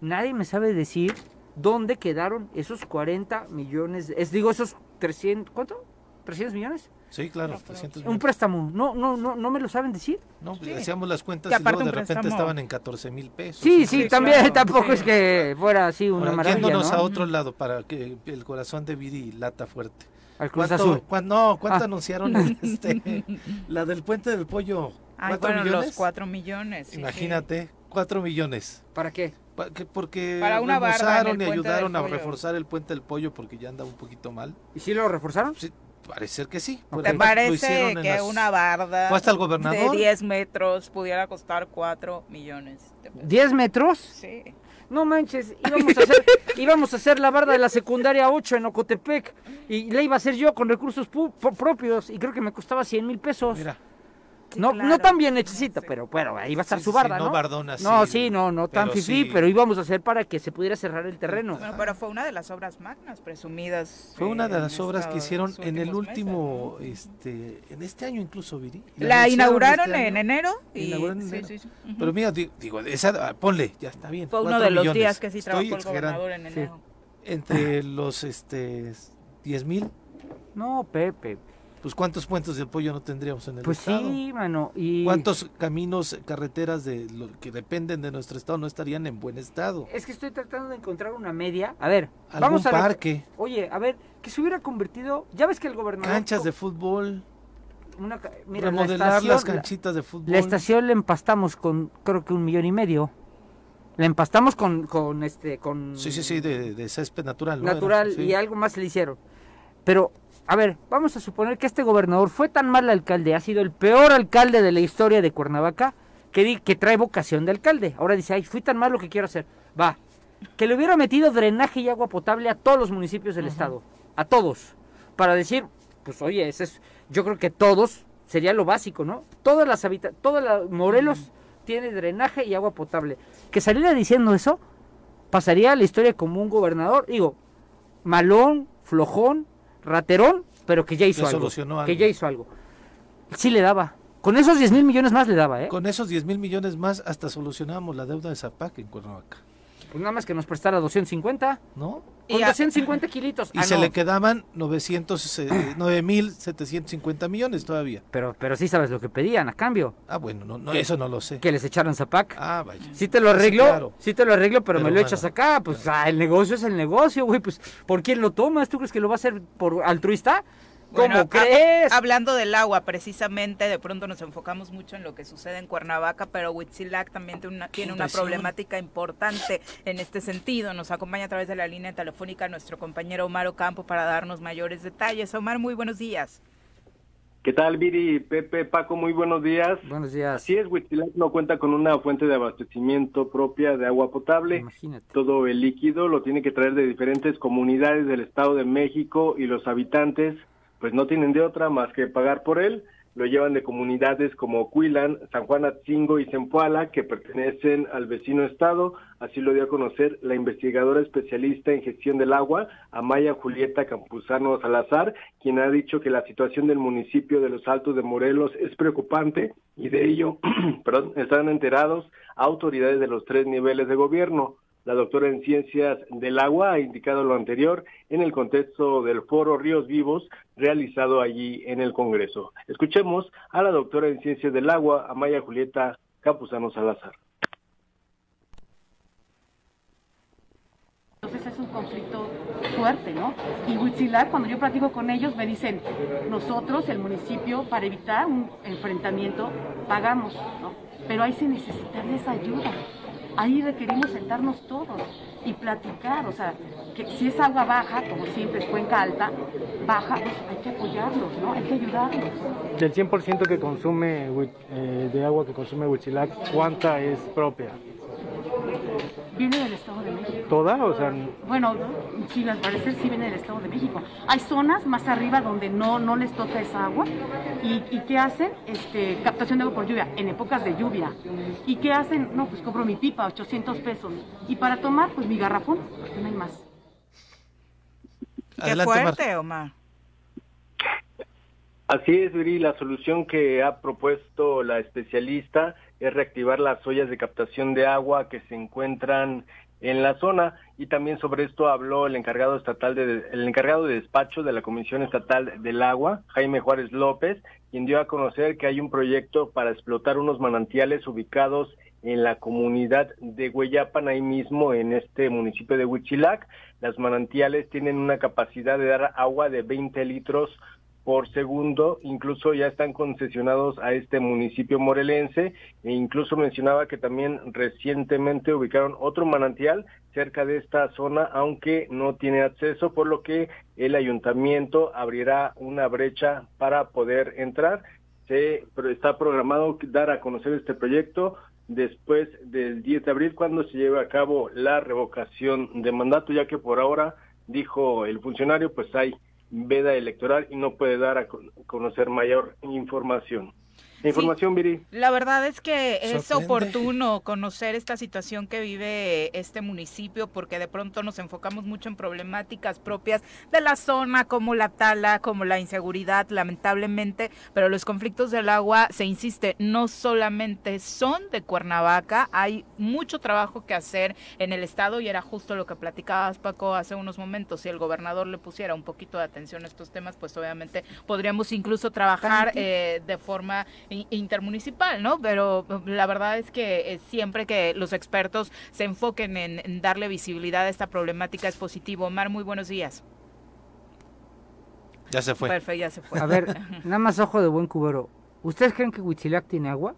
Nadie me sabe decir dónde quedaron esos 40 millones. Es, digo, esos 300... ¿Cuánto? ¿300 millones? Sí, claro, Un préstamo, no, no, no, no me lo saben decir. No, pues hacíamos las cuentas y luego de repente estaban en 14 mil pesos. Sí, sí, también tampoco es que fuera así una Ahora, maravilla, a otro lado para que el corazón de Viri lata fuerte. Al Cruz Azul. no, ¿cuánto ah. anunciaron este, la del puente del pollo? ¿Cuatro millones? los cuatro millones. Imagínate, cuatro millones. ¿Para qué? porque Para una y ayudaron a reforzar el puente del pollo porque ya andaba un poquito mal. ¿Y sí lo reforzaron? Sí, Parece que sí. ¿Te parece que una barda de 10 metros pudiera costar 4 millones ¿10 metros? Sí. No manches, íbamos a, hacer, íbamos a hacer la barda de la secundaria 8 en Ocotepec y la iba a hacer yo con recursos propios y creo que me costaba 100 mil pesos. Mira no, no tan bien hechicita, pero bueno, ahí va a estar su barda, ¿no? No, bardona, no, sí, no, no tan fifí, pero íbamos a hacer para que se pudiera cerrar el terreno. Bueno, pero fue una de las obras magnas presumidas. Fue una de las obras que hicieron en el último, este, en este año incluso, Viri. La, inauguraron este en enero. Y, Pero mira, digo, esa, ah, ponle, ya está bien. Fue uno de los días que sí trabajó el gobernador en enero. Entre los, este, 10 mil. No, Pepe pues cuántos puentes de pollo no tendríamos en el pues estado. Pues sí, mano. Y... ¿Cuántos caminos, carreteras de lo que dependen de nuestro estado no estarían en buen estado? Es que estoy tratando de encontrar una media. A ver, vamos a parque. Oye, a ver, que se hubiera convertido, ya ves que el gobernador canchas de fútbol. Una, mira, remodelar las canchitas de fútbol. La estación la empastamos con creo que un millón y medio. La empastamos con, con este, con... Sí, sí, sí, de, césped natural. Natural y algo más le hicieron. Pero a ver, vamos a suponer que este gobernador fue tan mal alcalde, ha sido el peor alcalde de la historia de Cuernavaca, que, que trae vocación de alcalde. Ahora dice, ay, fui tan malo que quiero hacer. Va, que le hubiera metido drenaje y agua potable a todos los municipios del estado, a todos, para decir, pues oye, ese es, yo creo que todos sería lo básico, ¿no? Todas las habitaciones, todas las Morelos tiene drenaje y agua potable. Que saliera diciendo eso, pasaría a la historia como un gobernador, digo, malón, flojón, raterón, pero que ya hizo algo, Que ya hizo algo. Sí le daba. Con esos 10 mil millones más le daba, ¿eh? Con esos 10 mil millones más hasta solucionamos la deuda de Zapac en Cuernavaca. Pues nada más que nos prestara 250. ¿No? Con 250 kilitos. Y ah, se le quedaban 900, eh, 9.750 millones todavía. Pero, pero sí sabes lo que pedían a cambio. Ah, bueno, no, no eso no lo sé. Que les echaran Zapac. Ah, vaya. Sí te lo arreglo, sí, te lo arreglo, pero, me lo echas acá. Pues ah, el negocio es el negocio, güey. Pues, ¿por quién lo tomas? ¿Tú crees que lo va a hacer por altruista? ¿Cómo crees? hablando del agua, precisamente, de pronto nos enfocamos mucho en lo que sucede en Cuernavaca, pero Huitzilac también tiene una, tiene una problemática importante en este sentido. Nos acompaña a través de la línea telefónica nuestro compañero Omar Ocampo para darnos mayores detalles. Omar, muy buenos días. ¿Qué tal, Viri? Pepe, Paco, muy buenos días. Buenos días. Así es, Huitzilac no cuenta con una fuente de abastecimiento propia de agua potable. Imagínate. Todo el líquido lo tiene que traer de diferentes comunidades del Estado de México y los habitantes pues no tienen de otra más que pagar por él lo llevan de comunidades como Cuilan, San Juan Atzingo y Zempoala, que pertenecen al vecino estado. Así lo dio a conocer la investigadora especialista en gestión del agua, Amaya Julieta Campuzano Salazar, quien ha dicho que la situación del municipio de Los Altos de Morelos es preocupante y de ello perdón, están enterados autoridades de los tres niveles de gobierno. La doctora en Ciencias del Agua ha indicado lo anterior en el contexto del foro Ríos Vivos realizado allí en el Congreso. Escuchemos a la doctora en Ciencias del Agua, Amaya Julieta Capuzano Salazar. Entonces es un conflicto fuerte, ¿no? Y Huitzilar, cuando yo platico con ellos, me dicen, nosotros, el municipio, para evitar un enfrentamiento, pagamos, ¿no? Pero ahí se necesita esa ayuda ahí requerimos sentarnos todos y platicar, o sea, que si es agua baja, como siempre es cuenca alta, baja, pues hay que apoyarlos, ¿no? Hay que ayudarlos. Del 100% que consume, eh, de agua que consume Huitzilac, ¿cuánta es propia? Viene del Estado de México. ¿Toda? O sea, bueno, sí, al parecer sí viene del Estado de México. Hay zonas más arriba donde no, no les toca esa agua. ¿Y, qué hacen? Este, captación de agua por lluvia, en épocas de lluvia. ¿Y qué hacen? No, pues compro mi pipa, 800 pesos. Y para tomar, pues mi garrafón, porque no hay más. Qué fuerte, Omar. Así es, Viri, la solución que ha propuesto la especialista es reactivar las ollas de captación de agua que se encuentran en la zona y también sobre esto habló el encargado estatal de el encargado de despacho de la Comisión Estatal del Agua, Jaime Juárez López, quien dio a conocer que hay un proyecto para explotar unos manantiales ubicados en la comunidad de Hueyapan, ahí mismo en este municipio de Huichilac. Las manantiales tienen una capacidad de dar agua de 20 litros por segundo, incluso ya están concesionados a este municipio morelense e incluso mencionaba que también recientemente ubicaron otro manantial cerca de esta zona, aunque no tiene acceso, por lo que el ayuntamiento abrirá una brecha para poder entrar. Se está programado dar a conocer este proyecto después del 10 de abril cuando se lleve a cabo la revocación de mandato, ya que por ahora dijo el funcionario, pues hay veda electoral y no puede dar a conocer mayor información información, Viri. La verdad es que es oportuno conocer esta situación que vive este municipio porque de pronto nos enfocamos mucho en problemáticas propias de la zona, como la tala, como la inseguridad, lamentablemente, pero los conflictos del agua, se insiste, no solamente son de Cuernavaca, hay mucho trabajo que hacer en el estado y era justo lo que platicabas, Paco, hace unos momentos. Si el gobernador le pusiera un poquito de atención a estos temas, pues obviamente podríamos incluso trabajar eh, de forma intermunicipal, ¿no? Pero la verdad es que eh, siempre que los expertos se enfoquen en, darle visibilidad a esta problemática es positivo. Omar, muy buenos días. Ya se fue. Perfecto, ya se fue. A ver, nada más ojo de buen cubero. ¿Ustedes creen que Huitzilac tiene agua?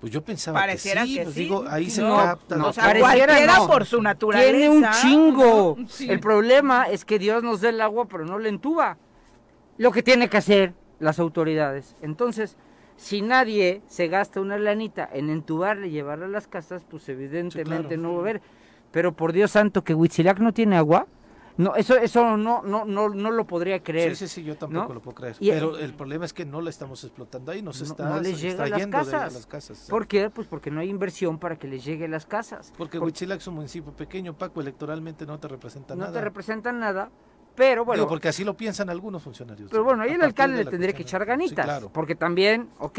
Pues yo pensaba que sí, pues digo, ahí se capta. No, o sea, cualquiera por su naturaleza. Tiene un chingo. El problema es que Dios nos dé el agua, pero no le entuba. Lo que tiene que hacer las autoridades. Entonces, si nadie se gasta una lanita en entubarle y llevarle a las casas, pues evidentemente no va a haber. Pero por Dios santo, que Huitzilac no tiene agua, no, eso, eso no, no, no, no lo podría creer. Sí, sí, sí, yo tampoco lo puedo creer. Pero el problema es que no la estamos explotando ahí, nos está no les llega a las casas. las casas. ¿Por qué? Pues porque no hay inversión para que les llegue a las casas. Porque Huitzilac es un municipio pequeño, Paco, electoralmente no te representa nada. No te representan nada. Pero bueno. porque así lo piensan algunos funcionarios. Pero bueno, ahí el alcalde le tendría que echar ganitas. Porque también, ok,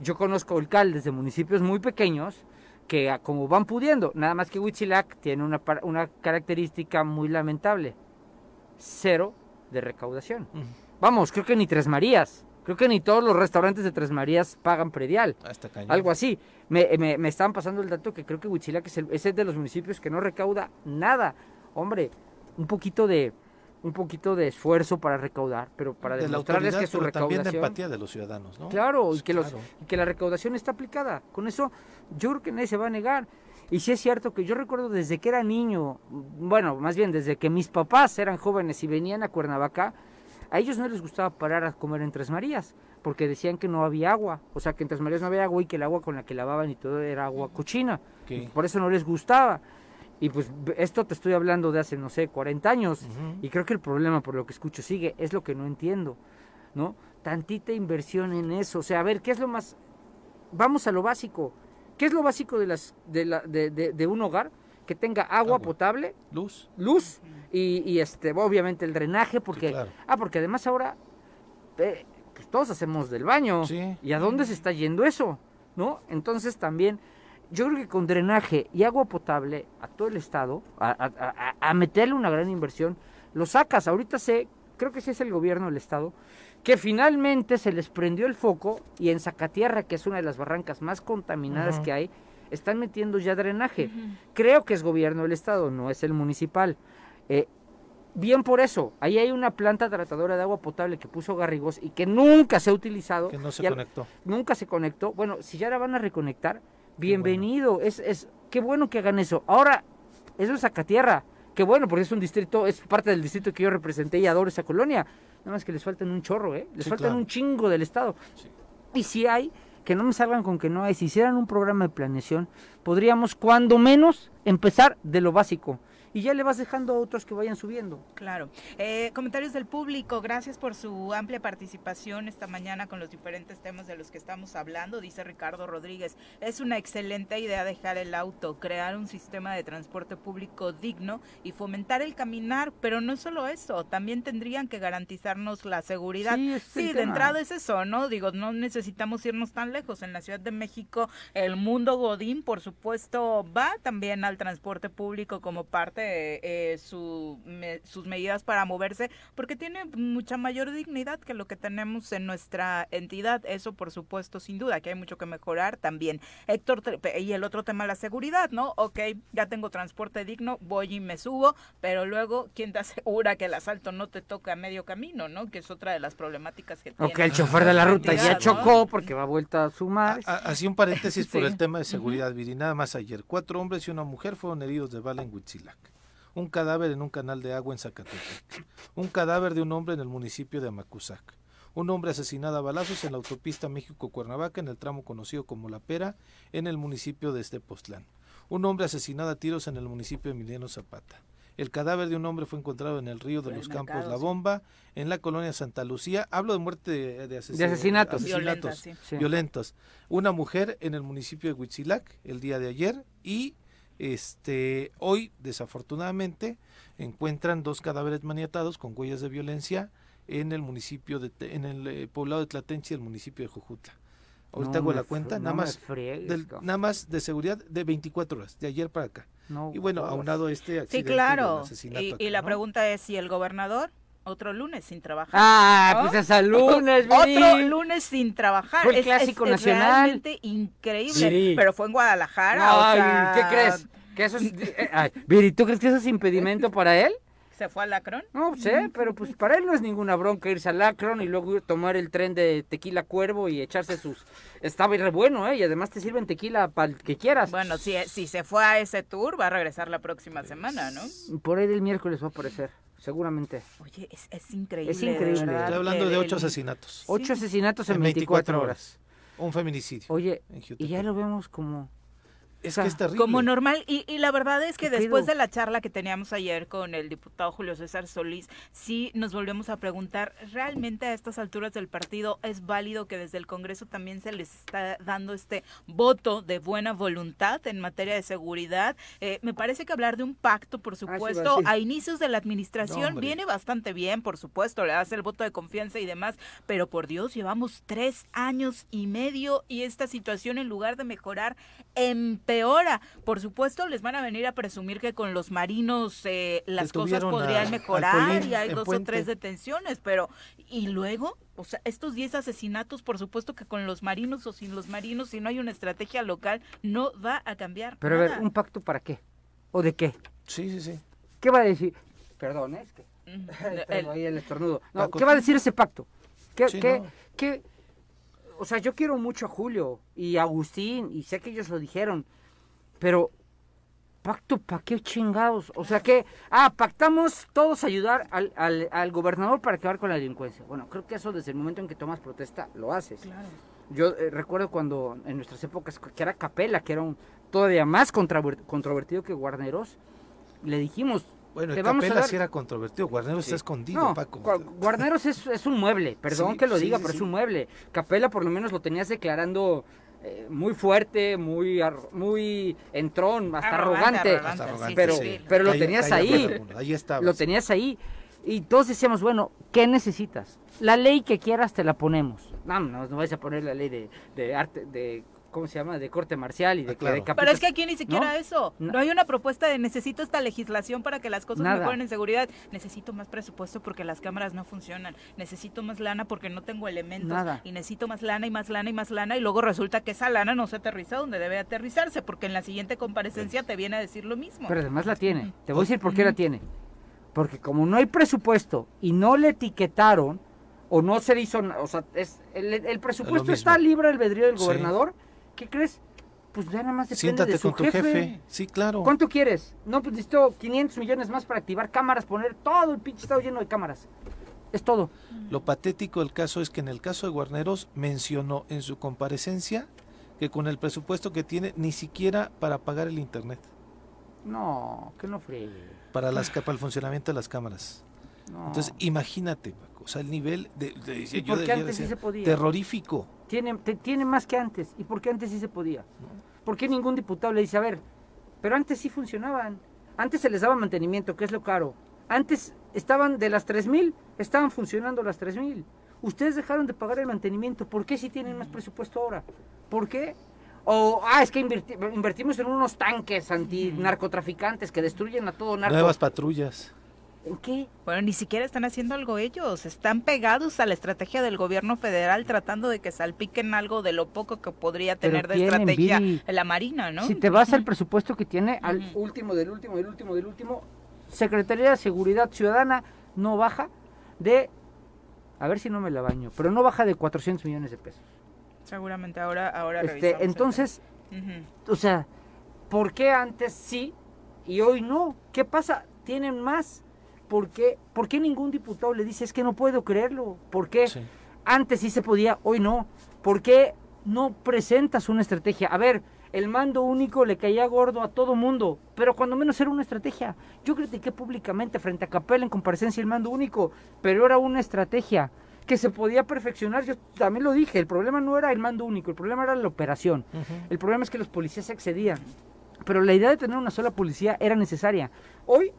yo conozco alcaldes de municipios muy pequeños que como van pudiendo, nada más que Huitzilac tiene una, una característica muy lamentable. Cero de recaudación. Vamos, creo que ni Tres Marías. Creo que ni todos los restaurantes de Tres Marías pagan predial. Algo así. Me, me, me, estaban pasando el dato que creo que Huitzilac es, el, es de los municipios que no recauda nada. Hombre, un poquito de, un poquito de esfuerzo para recaudar, pero para demostrarles que su recaudación... También de empatía de los ciudadanos, ¿no? Claro, y que, Los, que la recaudación está aplicada. Con eso yo creo que nadie se va a negar. Y sí es cierto que yo recuerdo desde que era niño, bueno, más bien desde que mis papás eran jóvenes y venían a Cuernavaca, A ellos no les gustaba parar a comer en Tres Marías, porque decían que no había agua, o sea, que en Tres Marías no había agua y que el agua con la que lavaban y todo era agua cochina. Por eso no les gustaba. Y pues esto te estoy hablando de hace, no sé, 40 años. Y creo que el problema, por lo que escucho, sigue, es lo que no entiendo, ¿no? Tantita inversión en eso. O sea, a ver, ¿qué es lo más... Vamos a lo básico. ¿Qué es lo básico de, las, de, la, de, de, un hogar? Que tenga agua, potable. Luz. Luz. Y, y, este, obviamente el drenaje, porque... Ah, porque además ahora... Eh, pues todos hacemos del baño. ¿Y a dónde se está yendo eso? ¿No? Entonces también yo creo que con drenaje y agua potable a todo el estado, a, meterle una gran inversión, lo sacas. Ahorita sé, creo que sí es el gobierno del estado, que finalmente se les prendió el foco y en Zacatierra, que es una de las barrancas más contaminadas que hay, están metiendo ya drenaje. Creo que es gobierno del estado, no es el municipal. Eh, bien por eso, ahí hay una planta tratadora de agua potable que puso Garrigos y que nunca se ha utilizado. Que no se conectó. Nunca se conectó. Bueno, si ya la van a reconectar, bienvenido. Es, es, qué bueno que hagan eso. Ahora, eso es Zacatierra. Qué bueno, porque es un distrito, es parte del distrito que yo representé y adoro esa colonia. Nada más que les faltan un chorro, ¿eh? Les faltan un chingo del Estado. Y si hay, que no me salgan con que no hay, si hicieran un programa de planeación, podríamos, cuando menos, empezar de lo básico y ya le vas dejando a otros que vayan subiendo. Claro. Eh, comentarios del público, gracias por su amplia participación esta mañana con los diferentes temas de los que estamos hablando, dice Ricardo Rodríguez. Es una excelente idea dejar el auto, crear un sistema de transporte público digno y fomentar el caminar, pero no solo eso, también tendrían que garantizarnos la seguridad. Sí, de entrada es eso, ¿no? Digo, no necesitamos irnos tan lejos. En la Ciudad de México, el mundo Godín, por supuesto, va también al transporte público como parte eh, sus medidas para moverse, porque tiene mucha mayor dignidad que lo que tenemos en nuestra entidad. Eso, por supuesto, sin duda, que hay mucho que mejorar también. Héctor, y el otro tema, la seguridad, ¿no? Ok, ya tengo transporte digno, voy y me subo, pero luego, ¿quién te asegura que el asalto no te toca a medio camino, ¿no? Que es otra de las problemáticas que tiene. Ok, el chofer de la ruta ya chocó porque va vuelta a sumar. Así un paréntesis por el tema de seguridad, Viri. Nada más ayer, cuatro hombres y una mujer fueron heridos de bala en Huitzilac un cadáver en un canal de agua en Zacatepec, un cadáver de un hombre en el municipio de Amacuzac, un hombre asesinado a balazos en la autopista México-Cuernavaca en el tramo conocido como La Pera en el municipio de Estepoztlán, un hombre asesinado a tiros en el municipio de Emiliano Zapata. El cadáver de un hombre fue encontrado en el río de los Campos La Bomba, en la colonia Santa Lucía. Hablo de muerte de, asesinatos, violentos. Una mujer en el municipio de Huitzilac el día de ayer y este, hoy, desafortunadamente, encuentran dos cadáveres maniatados con huellas de violencia en el municipio de, en el eh, poblado de Tlatenchi, el municipio de Jujutla. Ahorita hago la cuenta, nada más nada más de seguridad de 24 horas, de ayer para acá. y bueno, aunado este accidente Sí, claro. Y, la pregunta es si el gobernador otro lunes sin trabajar. Ah, pues hasta lunes, Otro lunes sin trabajar. Fue el clásico nacional. realmente increíble. Pero fue en Guadalajara. ¿qué crees? ¿Que eso es, eh, Viri, ¿tú crees que eso es impedimento para él? ¿Se fue al Lacron? No sé, pero pues para él no es ninguna bronca irse al Lacron y luego tomar el tren de tequila cuervo y echarse sus... Estaba re bueno, ¿eh? Y además te sirven tequila para el que quieras. Bueno, si, si se fue a ese tour, va a regresar la próxima semana, ¿no? Por ahí el miércoles va a aparecer seguramente. Oye, es, es increíble. Es increíble. Estoy hablando de ocho asesinatos. Ocho asesinatos en, 24, horas. Un feminicidio. Oye, y ya lo vemos como es que es terrible. Como normal. Y, y la verdad es que después de la charla que teníamos ayer con el diputado Julio César Solís, sí nos volvemos a preguntar, ¿realmente a estas alturas del partido es válido que desde el Congreso también se les está dando este voto de buena voluntad en materia de seguridad? Eh, me parece que hablar de un pacto, por ah, supuesto, a, inicios de la administración viene bastante bien, por supuesto, le das el voto de confianza y demás, pero por Dios, llevamos tres años y medio y esta situación en lugar de mejorar, empeora peora. Por supuesto, les van a venir a presumir que con los marinos eh, las cosas podrían mejorar y hay dos o tres detenciones, pero ¿y luego? O sea, estos 10 asesinatos, por supuesto que con los marinos o sin los marinos, si no hay una estrategia local, no va a cambiar. Pero a ver, ¿un pacto para qué? ¿O de qué? Sí, sí, sí. ¿Qué va a decir? Perdón, ¿eh? es que... ahí el estornudo. ¿Qué va a decir ese pacto? ¿Qué, qué, qué, o sea, yo quiero mucho a Julio y a Agustín y sé que ellos lo dijeron, pero ¿Pacto para qué chingados? O sea que, ah, pactamos todos ayudar al, al, al, gobernador para acabar con la delincuencia. Bueno, creo que eso desde el momento en que tomas protesta lo haces. Claro. Yo eh, recuerdo cuando en nuestras épocas, que era Capela, que era un todavía más controvertido que Guarneros, le dijimos, bueno, el Capela sí era controvertido, Guarneros está escondido, Paco. Guarneros es, es, un mueble, perdón que lo diga, pero es un mueble. Capela por lo menos lo tenías declarando eh, muy fuerte, muy muy entrón, hasta arrogante, pero pero lo tenías ahí, ahí lo tenías ahí. Y todos decíamos, bueno, ¿qué necesitas? La ley que quieras te la ponemos. No, no, no vais a poner la ley de, de arte, de ¿cómo se llama? De corte marcial y de, ah, Pero es que aquí ni siquiera eso. No. hay una propuesta de necesito esta legislación para que las cosas mejoren en seguridad. Necesito más presupuesto porque las cámaras no funcionan. Necesito más lana porque no tengo elementos. Y necesito más lana y más lana y más lana. Y luego resulta que esa lana no se aterriza donde debe aterrizarse porque en la siguiente comparecencia te viene a decir lo mismo. Pero además la tiene. Te voy a decir por qué la tiene. Porque como no hay presupuesto y no le etiquetaron o no se hizo, o sea, es, el, presupuesto está libre albedrío del gobernador. ¿Qué crees? Pues ya nada más depende de su con tu jefe. Sí, claro. ¿Cuánto quieres? No, pues necesito 500 millones más para activar cámaras, poner todo el pinche estado lleno de cámaras. Es todo. Lo patético del caso es que en el caso de Guarneros mencionó en su comparecencia que con el presupuesto que tiene ni siquiera para pagar el internet. No, que no friegue. Para, las, para el funcionamiento de las cámaras. Entonces, imagínate, sea, el nivel de, de antes sí se podía? terrorífico. Tiene, tiene más que antes. ¿Y por qué antes sí se podía? ¿Por qué ningún diputado le dice, a ver, pero antes sí funcionaban? Antes se les daba mantenimiento, que es lo caro. Antes estaban de las 3.000, estaban funcionando las 3.000. Ustedes dejaron de pagar el mantenimiento. ¿Por qué si tienen más presupuesto ahora? ¿Por qué? O, ah, es que invertimos en unos tanques antinarcotraficantes que destruyen a todo narco. Nuevas patrullas. ¿En qué? Bueno, ni siquiera están haciendo algo ellos, están pegados a la estrategia del gobierno federal tratando de que salpiquen algo de lo poco que podría tener de estrategia la Marina, ¿no? Si te vas al presupuesto que tiene, al último, del último, del último, del último, Secretaría de Seguridad Ciudadana no baja de, a ver si no me la baño, pero no baja de 400 millones de pesos. Seguramente ahora, ahora este, Entonces, o sea, ¿por qué antes sí y hoy no? ¿Qué pasa? Tienen más ¿por qué, ¿por qué ningún diputado le dice es que no puedo creerlo? ¿Por qué antes sí se podía, hoy no? ¿Por qué no presentas una estrategia? A ver, el mando único le caía gordo a todo mundo, pero cuando menos era una estrategia. Yo critiqué públicamente frente a Capella en comparecencia el mando único, pero era una estrategia que se podía perfeccionar. Yo también lo dije, el problema no era el mando único, el problema era la operación. El problema es que los policías se excedían. Pero la idea de tener una sola policía era necesaria. Hoy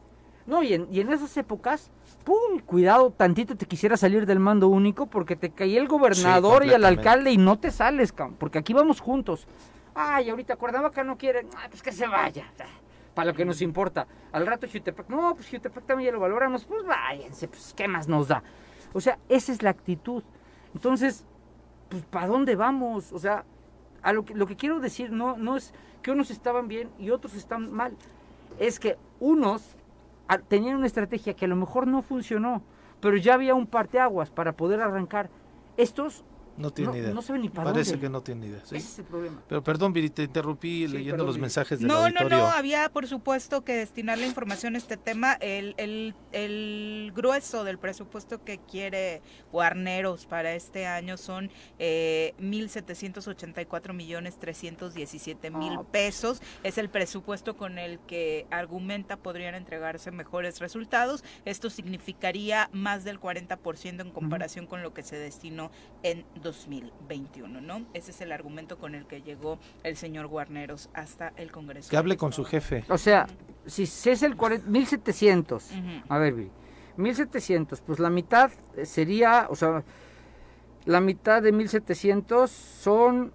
no, y en, y en esas épocas, pum, cuidado, tantito te quisiera salir del mando único porque te caía el gobernador y el alcalde y no te sales, porque aquí vamos juntos. Ay, ahorita que no quiere, ah, pues que se vaya, para lo que nos importa. Al rato Jutepec, no, pues Jutepec también ya lo valoramos, pues váyanse, pues qué más nos da. O sea, esa es la actitud. Entonces, pues ¿para dónde vamos? O sea, a lo que, lo que quiero decir no, no es que unos estaban bien y otros están mal. Es que unos tenían una estrategia que a lo mejor no funcionó, pero ya había un parteaguas para poder arrancar. Estos no tiene idea. No sabe ni para Parece que no tiene idea. Ese es el problema. Pero perdón, Viri, te interrumpí leyendo los mensajes del no, auditorio. No, no, no, había por supuesto que destinar la información a este tema. El, el, el grueso del presupuesto que quiere Guarneros para este año son eh, 1.784 millones 317 mil ah, pesos. Es el presupuesto con el que argumenta podrían entregarse mejores resultados. Esto significaría más del 40% en comparación con lo que se destinó en 2021, ¿no? Ese es el argumento con el que llegó el señor Guarneros hasta el Congreso. Que hable con su jefe. O sea, si es el 1700, a ver, 1700, pues la mitad sería, o sea, la mitad de 1700 son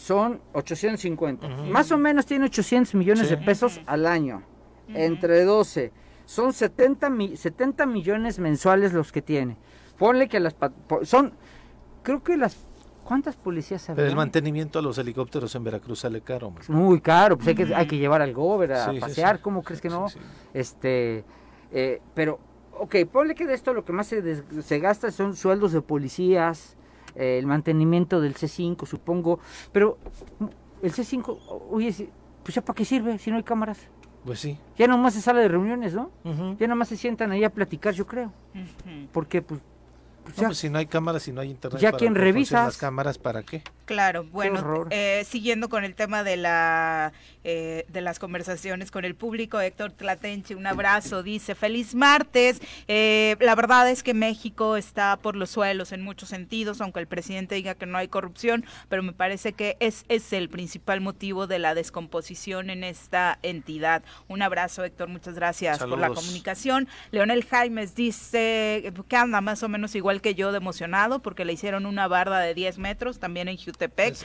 son 850. Más o menos tiene 800 millones de pesos al año. Entre 12. Son 70, 70 millones mensuales los que tiene. Ponle que las... Son creo que las ¿Cuántas policías había? Pero el mantenimiento a los helicópteros en Veracruz sale caro. Muy caro, pues hay que, hay que llevar al gober a pasear, ¿cómo crees que no? Este, eh, pero, ok, ponle que de esto lo que más se, se gasta son sueldos de policías, eh, el mantenimiento del C5, supongo, pero el C5, oye, pues ya para qué sirve si no hay cámaras. Pues sí. Ya nomás se sale de reuniones, ¿no? Ya nomás se sientan ahí a platicar, yo creo. Porque, pues, pues, pues, si no hay cámaras, si no hay internet. Ya quien revisa. las cámaras para qué? Claro, bueno, eh, siguiendo con el tema de la eh, de las conversaciones con el público, Héctor Tlatenche, un abrazo, dice, feliz martes. Eh, la verdad es que México está por los suelos en muchos sentidos, aunque el presidente diga que no hay corrupción, pero me parece que es, es el principal motivo de la descomposición en esta entidad. Un abrazo, Héctor, muchas gracias por la comunicación. Leonel Jaimes dice que anda más o menos igual que yo de emocionado porque le hicieron una barda de 10 metros también en Houston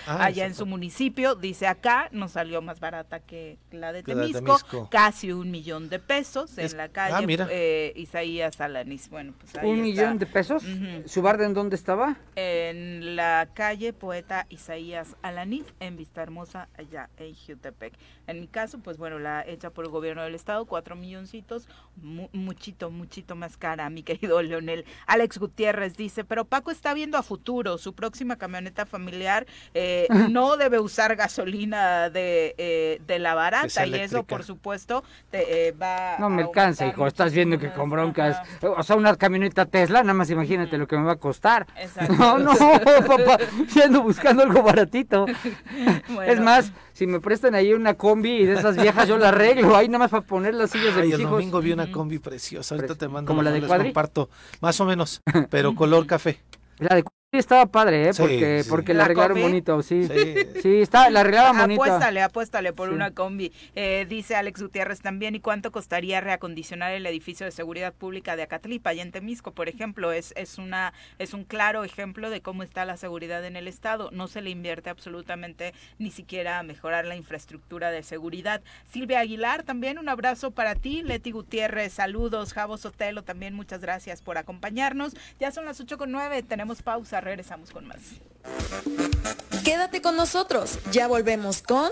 Ah, allá en su municipio. Dice acá, nos salió más barata que la de Temisco, casi un millón de pesos en la calle ah, eh, Isaías Alanis. Bueno, pues ¿Un millón de pesos? ¿Su barda en dónde estaba? En la calle Poeta Isaías Alanis, en Vista Hermosa, allá en Jutepec. En mi caso, pues bueno, la hecha por el gobierno del estado, cuatro milloncitos, muchito, muchito más cara, mi querido Leonel. Alex Gutiérrez dice, pero Paco está viendo a futuro, su próxima camioneta familiar eh, no debe usar gasolina de, eh, de la barata y eso, por supuesto, te, eh, va No me alcanza, hijo, estás viendo que con broncas, o sea, una camioneta Tesla, nada más imagínate lo que me va a costar. No, no, papá, ando buscando algo baratito. Es más, si me prestan ahí una combi y de esas viejas yo la arreglo, ahí nada más para poner las sillas de Ay, mis el domingo vi una combi preciosa, ahorita te mando. ¿Como la de Cuadri? comparto, más o menos, pero color café. La de estaba padre, ¿eh? porque, porque la, arreglaron bonito, sí. Sí, está, la arreglaron bonito. Apuéstale, apuéstale por una combi. Eh, dice Alex Gutiérrez también, ¿y cuánto costaría reacondicionar el edificio de seguridad pública de Acatlipa y en Temisco, por ejemplo? Es, es, una, es un claro ejemplo de cómo está la seguridad en el Estado. No se le invierte absolutamente ni siquiera a mejorar la infraestructura de seguridad. Silvia Aguilar, también un abrazo para ti. Leti Gutiérrez, saludos. Javo Sotelo, también muchas gracias por acompañarnos. Ya son las ocho con nueve, tenemos pausa regresamos con más. Quédate con nosotros, ya volvemos con...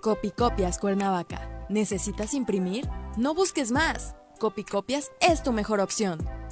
Copicopias Cuernavaca. ¿Necesitas imprimir? No busques más. Copicopias es tu mejor opción.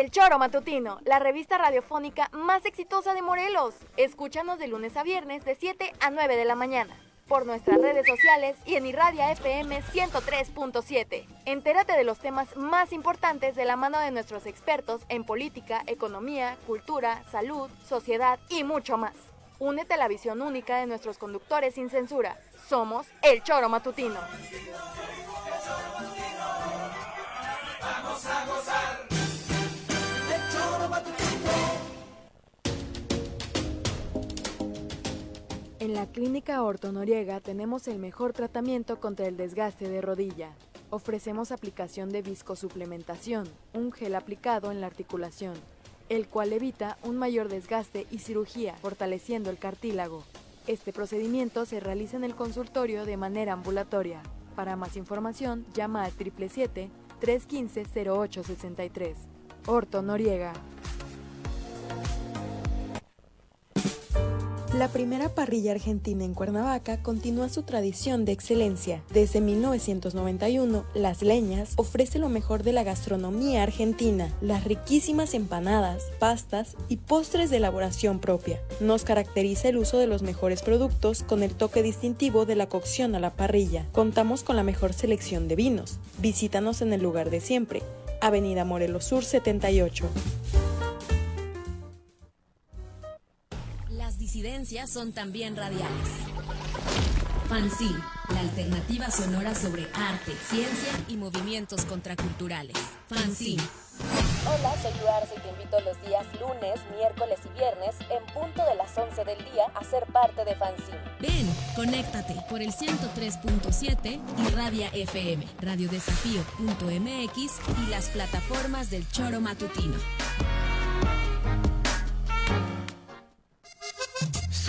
El Choro Matutino, la revista radiofónica más exitosa de Morelos. Escúchanos de lunes a viernes de 7 a 9 de la mañana por nuestras redes sociales y en Irradia FM 103.7. Entérate de los temas más importantes de la mano de nuestros expertos en política, economía, cultura, salud, sociedad y mucho más. Únete a la visión única de nuestros conductores sin censura. Somos El Choro Matutino. Vamos. En la Clínica Orto Noriega tenemos el mejor tratamiento contra el desgaste de rodilla. Ofrecemos aplicación de viscosuplementación, un gel aplicado en la articulación, el cual evita un mayor desgaste y cirugía, fortaleciendo el cartílago. Este procedimiento se realiza en el consultorio de manera ambulatoria. Para más información, llama al 777-315-0863. Orto Noriega. La primera parrilla argentina en Cuernavaca continúa su tradición de excelencia. Desde 1991, Las Leñas ofrece lo mejor de la gastronomía argentina, las riquísimas empanadas, pastas y postres de elaboración propia. Nos caracteriza el uso de los mejores productos con el toque distintivo de la cocción a la parrilla. Contamos con la mejor selección de vinos. Visítanos en el lugar de siempre, Avenida Morelos Sur 78. Son también radiales. Fanzine, la alternativa sonora sobre arte, ciencia y movimientos contraculturales. Fanzine. Hola, soy Luarza y te invito los días lunes, miércoles y viernes en punto de las 11 del día a ser parte de Fanzine. Ven, conéctate por el 103.7 y Radia FM, radiodesafío.mx y las plataformas del Choro Matutino.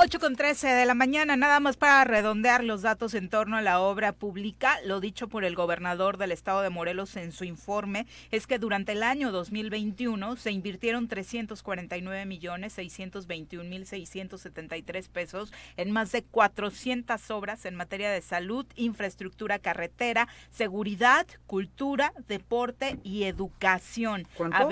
8 con 13 de la mañana, nada más para redondear los datos en torno a la obra pública. Lo dicho por el gobernador del estado de Morelos en su informe es que durante el año 2021 se invirtieron 349 millones 621 mil 673 pesos en más de 400 obras en materia de salud, infraestructura carretera, seguridad, cultura, deporte y educación. ¿Cuánto?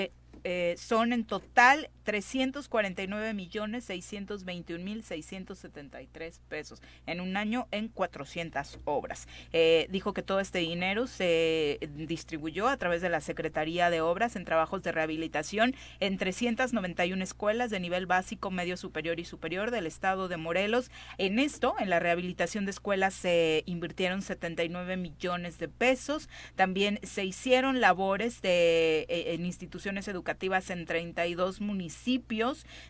Eh, son en total 349 millones 621 mil 673 pesos en un año en 400 obras. Eh, dijo que todo este dinero se distribuyó a través de la Secretaría de Obras en trabajos de rehabilitación en 391 escuelas de nivel básico, medio superior y superior del estado de Morelos. En esto, en la rehabilitación de escuelas se invirtieron 79 millones de pesos. También se hicieron labores de, eh, en instituciones educativas en 32 municipios.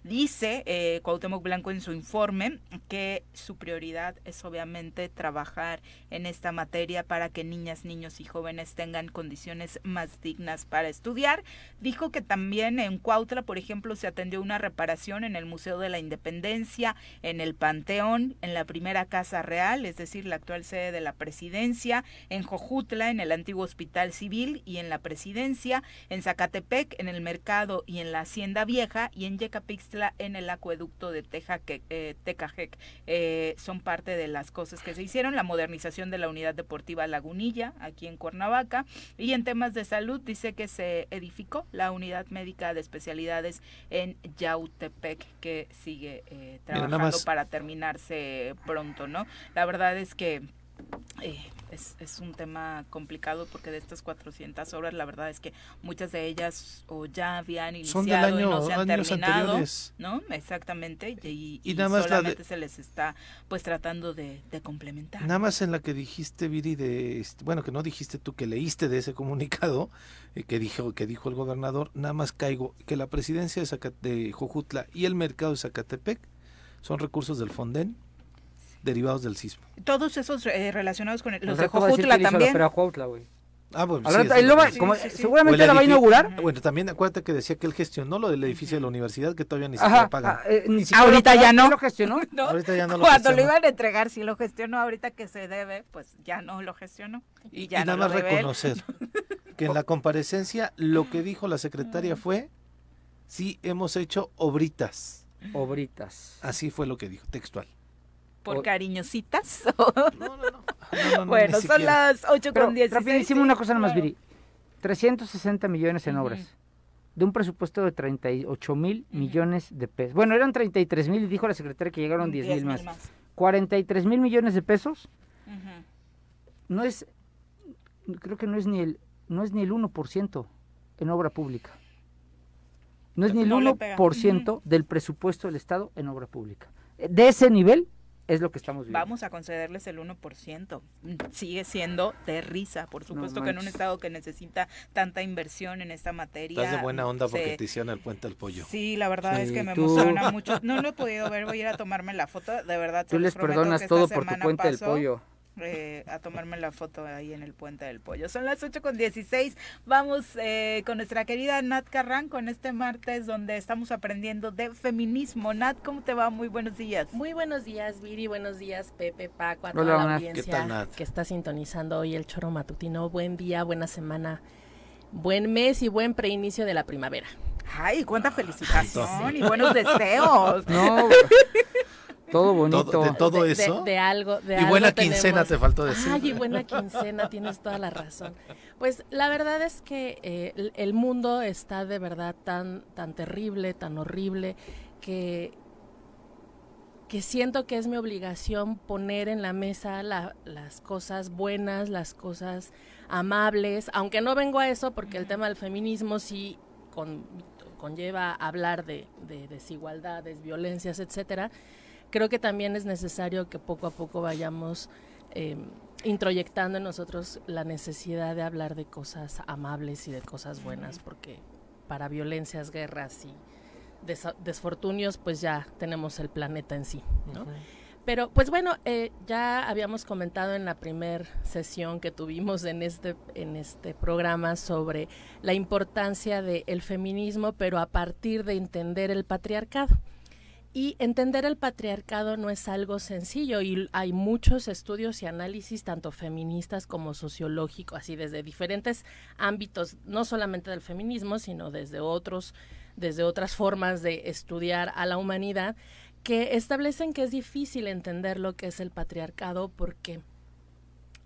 Dice eh, Cuauhtémoc Blanco en su informe que su prioridad es obviamente trabajar en esta materia para que niñas, niños y jóvenes tengan condiciones más dignas para estudiar. Dijo que también en Cuautla, por ejemplo, se atendió una reparación en el Museo de la Independencia, en el Panteón, en la primera Casa Real, es decir, la actual sede de la presidencia, en Jojutla, en el antiguo Hospital Civil y en la presidencia, en Zacatepec, en el mercado y en la hacienda vieja y en Yecapixtla en el acueducto de Teja, eh, Tecajec. Eh, son parte de las cosas que se hicieron, la modernización de la unidad deportiva Lagunilla aquí en Cuernavaca y en temas de salud dice que se edificó la unidad médica de especialidades en Yautepec que sigue eh, trabajando para terminarse pronto, ¿no? La verdad es que eh, es, es, un tema complicado porque de estas 400 obras la verdad es que muchas de ellas o ya habían iniciado y no se han terminado, ¿no? Exactamente, y, nada más solamente se les está pues tratando de, complementar. Nada más en la que dijiste, Viri, de, este, bueno, que no dijiste tú que leíste de ese comunicado eh, que, dijo, que dijo el gobernador, nada más caigo que la presidencia de, de Jojutla y el mercado de Zacatepec son recursos del Fonden derivados del sismo. Todos esos eh, relacionados con el, los de Jojutla también. Pero a Cuautla, güey. Ah, bueno, sí, seguramente la va a inaugurar. Bueno, también acuérdate que decía que él gestionó lo del edificio de la universidad que todavía ni siquiera pagan. Ah, eh, ni siquiera ahorita ya no. lo gestionó? no. Ahorita ya no lo Cuando lo iban a entregar, si lo gestionó ahorita que se debe, pues ya no lo gestionó. Y, ya nada más reconocer que en la comparecencia lo que dijo la secretaria fue, sí hemos hecho obritas. Obritas. Así fue lo que dijo, textual por cariñositas. No, no, no. bueno, son las 8 con 10. Rapidísimo una cosa nomás, Viri. 360 millones en obras. De un presupuesto de 38 mil millones de pesos. Bueno, eran 33 mil y dijo la secretaria que llegaron 10 mil más. 43 mil millones de pesos. No es, creo que no es ni el, no es ni el 1% en obra pública. No es ni el 1% del presupuesto del Estado en obra pública. De ese nivel es lo que estamos viendo. Vamos a concederles el 1%. Sigue siendo de risa, por supuesto que en un estado que necesita tanta inversión en esta materia. Estás de buena onda porque te hicieron el puente del pollo. Sí, la verdad es que me emociona mucho. No lo he podido ver, voy a ir a tomarme la foto, de verdad. Tú les perdonas todo por tu puente del pollo. Eh, a tomarme la foto ahí en el Puente del Pollo. Son las 8 con 16. Vamos eh, con nuestra querida Nat Carran con este martes donde estamos aprendiendo de feminismo. Nat, ¿cómo te va? Muy buenos días. Muy buenos días, Viri. Buenos días, Pepe, Paco, a toda la audiencia que está sintonizando hoy el choro matutino. Buen día, buena semana, buen mes y buen preinicio de la primavera. Ay, cuánta felicitación y buenos deseos. No. Todo bonito. de todo eso. De, algo. y buena quincena te faltó decir. Ay, y buena quincena, tienes toda la razón. Pues la verdad es que eh, el, mundo está de verdad tan, tan terrible, tan horrible, que que siento que es mi obligación poner en la mesa las cosas buenas, las cosas amables, aunque no vengo a eso porque el tema del feminismo sí conlleva hablar de, desigualdades, violencias, etcétera. Creo que también es necesario que poco a poco vayamos eh, introyectando en nosotros la necesidad de hablar de cosas amables y de cosas buenas, porque para violencias, guerras y desfortunios, pues ya tenemos el planeta en sí, Pero pues bueno, eh, ya habíamos comentado en la primera sesión que tuvimos en este, en este programa sobre la importancia del feminismo, pero a partir de entender el patriarcado. Y entender el patriarcado no es algo sencillo y hay muchos estudios y análisis, tanto feministas como sociológicos, así desde diferentes ámbitos, no solamente del feminismo, sino desde otros, desde otras formas de estudiar a la humanidad, que establecen que es difícil entender lo que es el patriarcado porque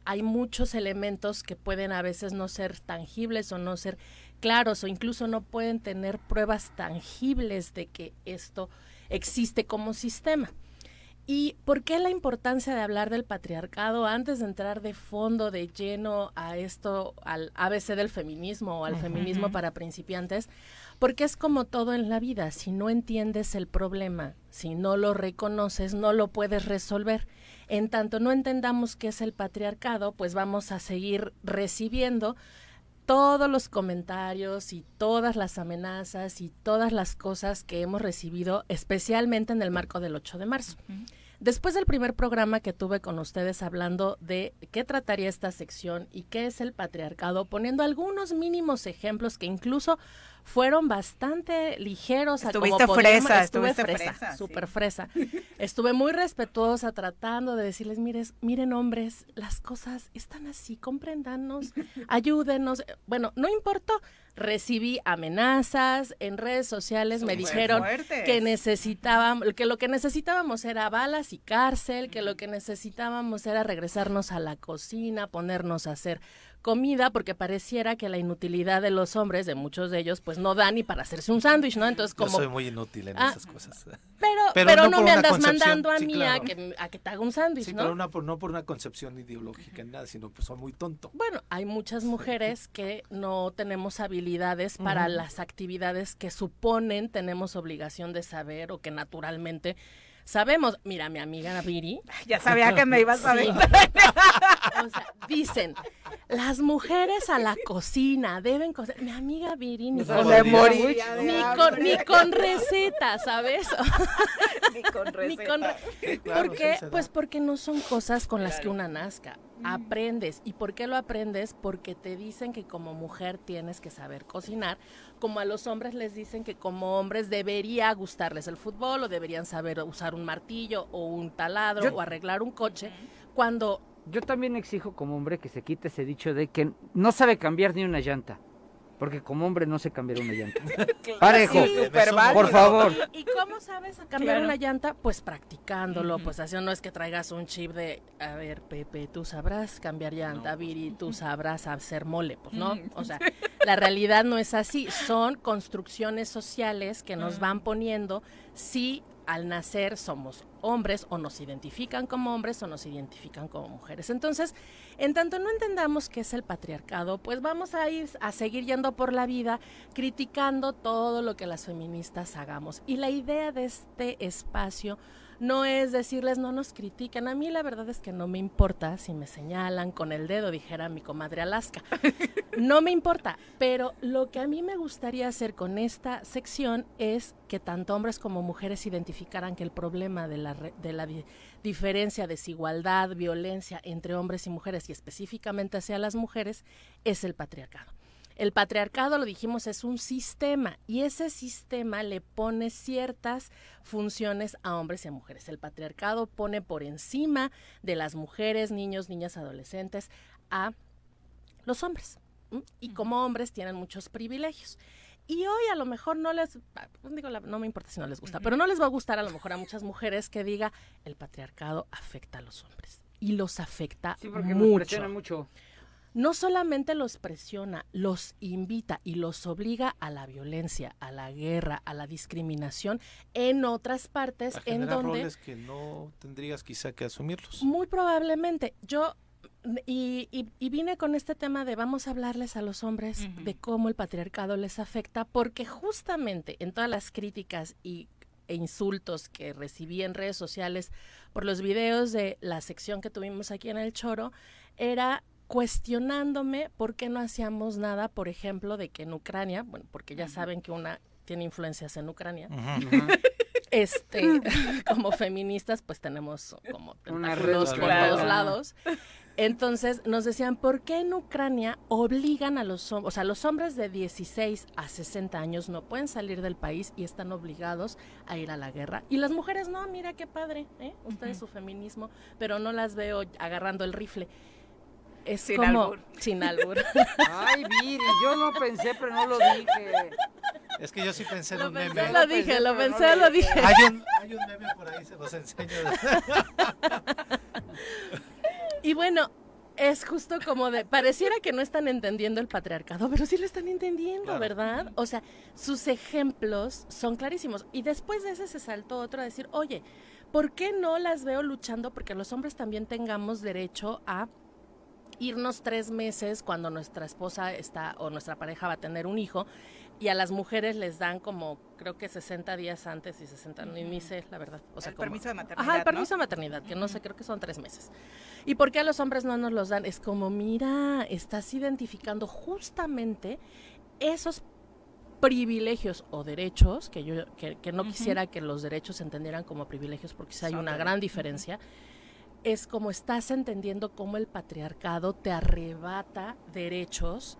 hay muchos elementos que pueden a veces no ser tangibles o no ser claros o incluso no pueden tener pruebas tangibles de que esto existe como sistema. ¿Y por qué la importancia de hablar del patriarcado antes de entrar de fondo, de lleno a esto, al ABC del feminismo o al feminismo para principiantes? Porque es como todo en la vida, si no entiendes el problema, si no lo reconoces, no lo puedes resolver. En tanto no entendamos qué es el patriarcado, pues vamos a seguir recibiendo todos los comentarios y todas las amenazas y todas las cosas que hemos recibido, especialmente en el marco del 8 de marzo. Después del primer programa que tuve con ustedes hablando de qué trataría esta sección y qué es el patriarcado, poniendo algunos mínimos ejemplos que incluso fueron bastante ligeros. Estuviste fresa, estuve fresa, súper fresa. Estuve muy respetuosa tratando de decirles, mires, miren hombres, las cosas están así, comprendanos, ayúdenos. Bueno, no importó, recibí amenazas en redes sociales, me dijeron que necesitaban, que lo que necesitábamos era balas y cárcel, que lo que necesitábamos era regresarnos a la cocina, ponernos a hacer comida porque pareciera que la inutilidad de los hombres, de muchos de ellos, pues no da ni para hacerse un sándwich, ¿no? Entonces como... Yo soy muy inútil en ah, esas cosas. Pero, pero, no, me andas mandando a mí a, que, a que te haga un sándwich, sí, pero una, por, no por una concepción ideológica ni nada, sino pues soy muy tonto. Bueno, hay muchas mujeres que no tenemos habilidades para las actividades que suponen tenemos obligación de saber o que naturalmente sabemos, mira, mi amiga Viri. Ya sabía que me ibas a ver. o sea, dicen, las mujeres a la cocina deben cocinar. Mi amiga Viri ni, con, ni, con, receta, ¿sabes? ni con receta. ¿Por qué? Pues porque no son cosas con las que una nazca. Aprendes. ¿Y por qué lo aprendes? Porque te dicen que como mujer tienes que saber cocinar, como a los hombres les dicen que como hombres debería gustarles el fútbol o deberían saber usar un martillo o un taladro o arreglar un coche, cuando yo también exijo como hombre que se quite ese dicho de que no sabe cambiar ni una llanta. Porque como hombre no sé cambiar una llanta. Parejo, por favor. ¿Y cómo sabes cambiar una llanta? Pues practicándolo, pues así no es que traigas un chip de, a ver, Pepe, tú sabrás cambiar llanta, Viri, tú sabrás hacer mole, pues no, o sea, la realidad no es así, son construcciones sociales que nos van poniendo si al nacer somos hombres o nos identifican como hombres o nos identifican como mujeres. Entonces, en tanto no entendamos qué es el patriarcado, pues vamos a ir a seguir yendo por la vida criticando todo lo que las feministas hagamos. Y la idea de este espacio no es decirles no nos critiquen. A mí la verdad es que no me importa si me señalan con el dedo, dijera mi comadre Alaska. No me importa, pero lo que a mí me gustaría hacer con esta sección es que tanto hombres como mujeres identificaran que el problema de la, de la diferencia, desigualdad, violencia entre hombres y mujeres y específicamente hacia las mujeres es el patriarcado. El patriarcado, lo dijimos, es un sistema y ese sistema le pone ciertas funciones a hombres y a mujeres. El patriarcado pone por encima de las mujeres, niños, niñas, adolescentes a los hombres. Y como hombres tienen muchos privilegios. Y hoy a lo mejor no les, ah, digo, no me importa si no les gusta, pero no les va a gustar a lo mejor a muchas mujeres que diga el patriarcado afecta a los hombres. Y los afecta sí, porque mucho. mucho. No solamente los presiona, los invita y los obliga a la violencia, a la guerra, a la discriminación en otras partes en donde roles que no tendrías quizá que asumirlos. Muy probablemente. Yo y, y, vine con este tema de vamos a hablarles a los hombres de cómo el patriarcado les afecta, porque justamente en todas las críticas y, e insultos que recibí en redes sociales por los videos de la sección que tuvimos aquí en el Choro, era cuestionándome por qué no hacíamos nada, por ejemplo, de que en Ucrania, bueno, porque ya saben que una tiene influencias en Ucrania. Este, como feministas, pues tenemos como tentáculos por todos lados. Entonces nos decían, ¿por qué en Ucrania obligan a los hombres, o sea, los hombres de 16 a 60 años no pueden salir del país y están obligados a ir a la guerra? Y las mujeres, no, mira qué padre, ¿eh? ustedes su feminismo, pero no las veo agarrando el rifle es sin como albur. sin albur. Ay, Viri, yo no pensé, pero no lo dije. Es que yo sí pensé en lo un pensé, meme. Lo dije, lo pensé, lo dije. Hay un, hay un meme por ahí, se los enseño. y bueno, es justo como de, pareciera que no están entendiendo el patriarcado, pero sí lo están entendiendo, Claro. ¿verdad? O sea, sus ejemplos son clarísimos. Y después de ese se saltó otro a decir, oye, ¿por qué no las veo luchando porque los hombres también tengamos derecho a irnos tres meses cuando nuestra esposa está o nuestra pareja va a tener un hijo y a las mujeres les dan como creo que 60 días antes y 60, ni, ni sé la verdad. O sea, El como- permiso de maternidad, Ajá, el ¿no? permiso de maternidad, que no sé, creo que son tres meses. ¿Y por qué a los hombres no nos los dan? Es como, mira, estás identificando justamente esos privilegios o derechos, que yo que, que no quisiera que los derechos se entendieran como privilegios, porque sí hay Son una gran diferencia, es como estás entendiendo cómo el patriarcado te arrebata derechos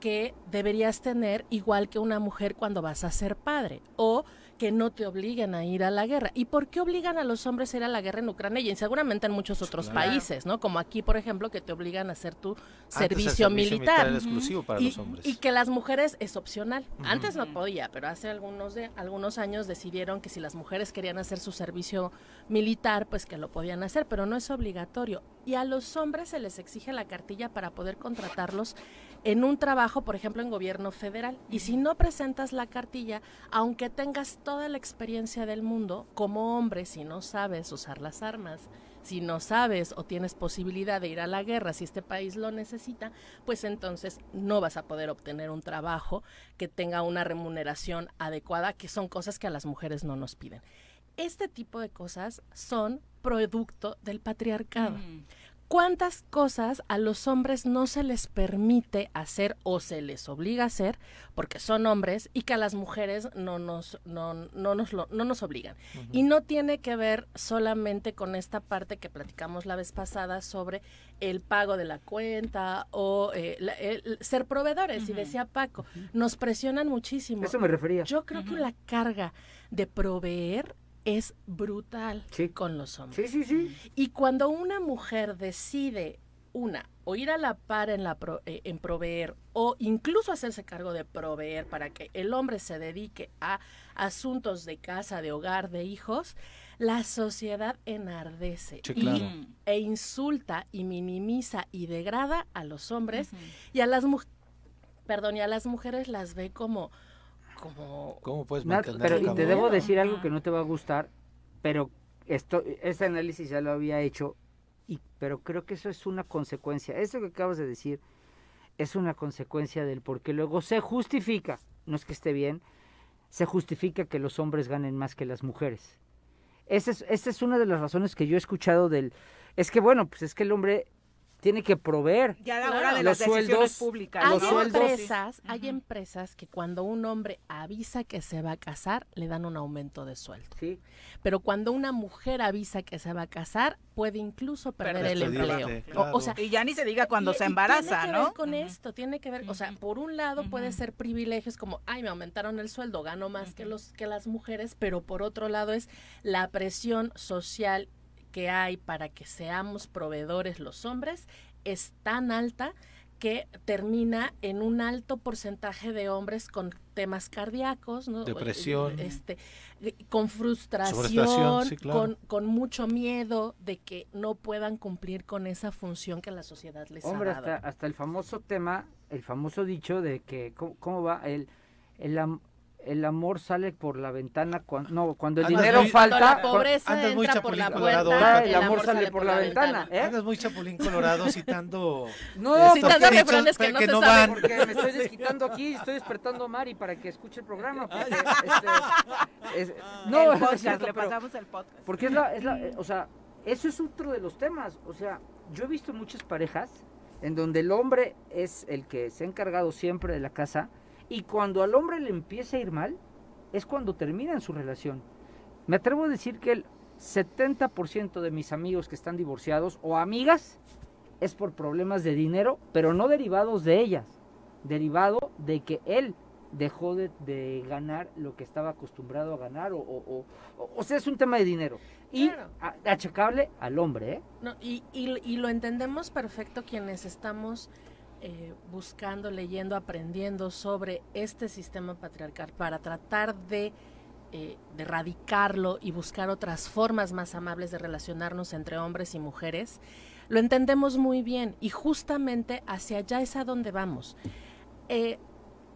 que deberías tener igual que una mujer cuando vas a ser padre o que no te obliguen a ir a la guerra. ¿Y por qué obligan a los hombres a ir a la guerra en Ucrania y en- seguramente en muchos otros claro. países, ¿no? Como aquí, por ejemplo, que te obligan a hacer tu servicio, militar. exclusivo para y, los hombres. y que las mujeres es opcional. Antes no podía, pero hace algunos de algunos años decidieron que si las mujeres querían hacer su servicio militar, pues que lo podían hacer, pero no es obligatorio. Y a los hombres se les exige la cartilla para poder contratarlos en un trabajo, por ejemplo, en gobierno federal. Y si no presentas la cartilla, aunque tengas toda la experiencia del mundo, como hombre, si no sabes usar las armas, si no sabes o tienes posibilidad de ir a la guerra, si este país lo necesita, pues entonces no vas a poder obtener un trabajo que tenga una remuneración adecuada, que son cosas que a las mujeres no nos piden. Este tipo de cosas son producto del patriarcado. ¿Cuántas cosas a los hombres no se les permite hacer o se les obliga a hacer porque son hombres y que a las mujeres no nos, no, no nos, lo- no nos obligan? Y no tiene que ver solamente con esta parte que platicamos la vez pasada sobre el pago de la cuenta o eh, la- el- ser proveedores. Y decía Paco, nos presionan muchísimo. Eso me refería. Yo creo que la carga de proveer es brutal Sí. con los hombres. Sí, sí, sí. Y cuando una mujer decide, una, o ir a la par en, la pro- eh, en proveer, o incluso hacerse cargo de proveer para que el hombre se dedique a asuntos de casa, de hogar, de hijos, la sociedad enardece Sí, y- claro. e insulta y minimiza y degrada a los hombres y a las mujeres, perdón, y a las mujeres las ve como, como ¿Cómo puedes mantener pero y te debo decir algo que no te va a gustar, pero esto, este análisis ya lo había hecho, y, pero creo que eso es una consecuencia. Eso que acabas de decir es una consecuencia del por qué luego se justifica, no es que esté bien, se justifica que los hombres ganen más que las mujeres. Esa es, esa es una de las razones que yo he escuchado del... Es que bueno, pues es que el hombre tiene que proveer. Ya a la Claro. hora de Los las decisiones sueldos, públicas. Hay los ¿no? sueldos- empresas, hay empresas que cuando un hombre avisa que se va a casar, le dan un aumento de sueldo. Sí. Pero cuando una mujer avisa que se va a casar, puede incluso perder el empleo. O- O, sea, Y ya ni se diga cuando y- se embaraza, tiene que ¿no? ver con esto, tiene que ver, o sea, por un lado puede ser privilegios como, ay, me aumentaron el sueldo, gano más que los que las mujeres, pero por otro lado es la presión social que hay para que seamos proveedores los hombres es tan alta que termina en un alto porcentaje de hombres con temas cardíacos, ¿no? depresión, este, con frustración, con, con, mucho miedo de que no puedan cumplir con esa función que la sociedad les Hombre, ha dado. Hasta, hasta el famoso tema, el famoso dicho de que cómo, va el, el el amor sale por la ventana cuando no cuando el dinero falta la pobreza entra por la puerta el, amor sale, por, la, ventana, ¿eh? andas muy chapulín colorado citando no citando refranes que no se no van. porque me estoy desquitando aquí estoy despertando a Mari para que escuche el programa porque, este, no el podcast, le pasamos el podcast. porque es la, es la o sea eso es otro de los temas o sea yo he visto muchas parejas en donde el hombre es el que se ha encargado siempre de la casa y cuando al hombre le empieza a ir mal, es cuando terminan su relación. Me atrevo a decir que el 70% de mis amigos que están divorciados o amigas es por problemas de dinero, pero no derivados de ellas, derivado de que él dejó de, ganar lo que estaba acostumbrado a ganar, o, o, o, sea, es un tema de dinero. Y achacable al hombre, ¿eh? No, y, y, y lo entendemos perfecto quienes estamos eh, buscando, leyendo, aprendiendo sobre este sistema patriarcal para tratar de, eh, de erradicarlo y buscar otras formas más amables de relacionarnos entre hombres y mujeres, lo entendemos muy bien. Y justamente hacia allá es a donde vamos. Eh,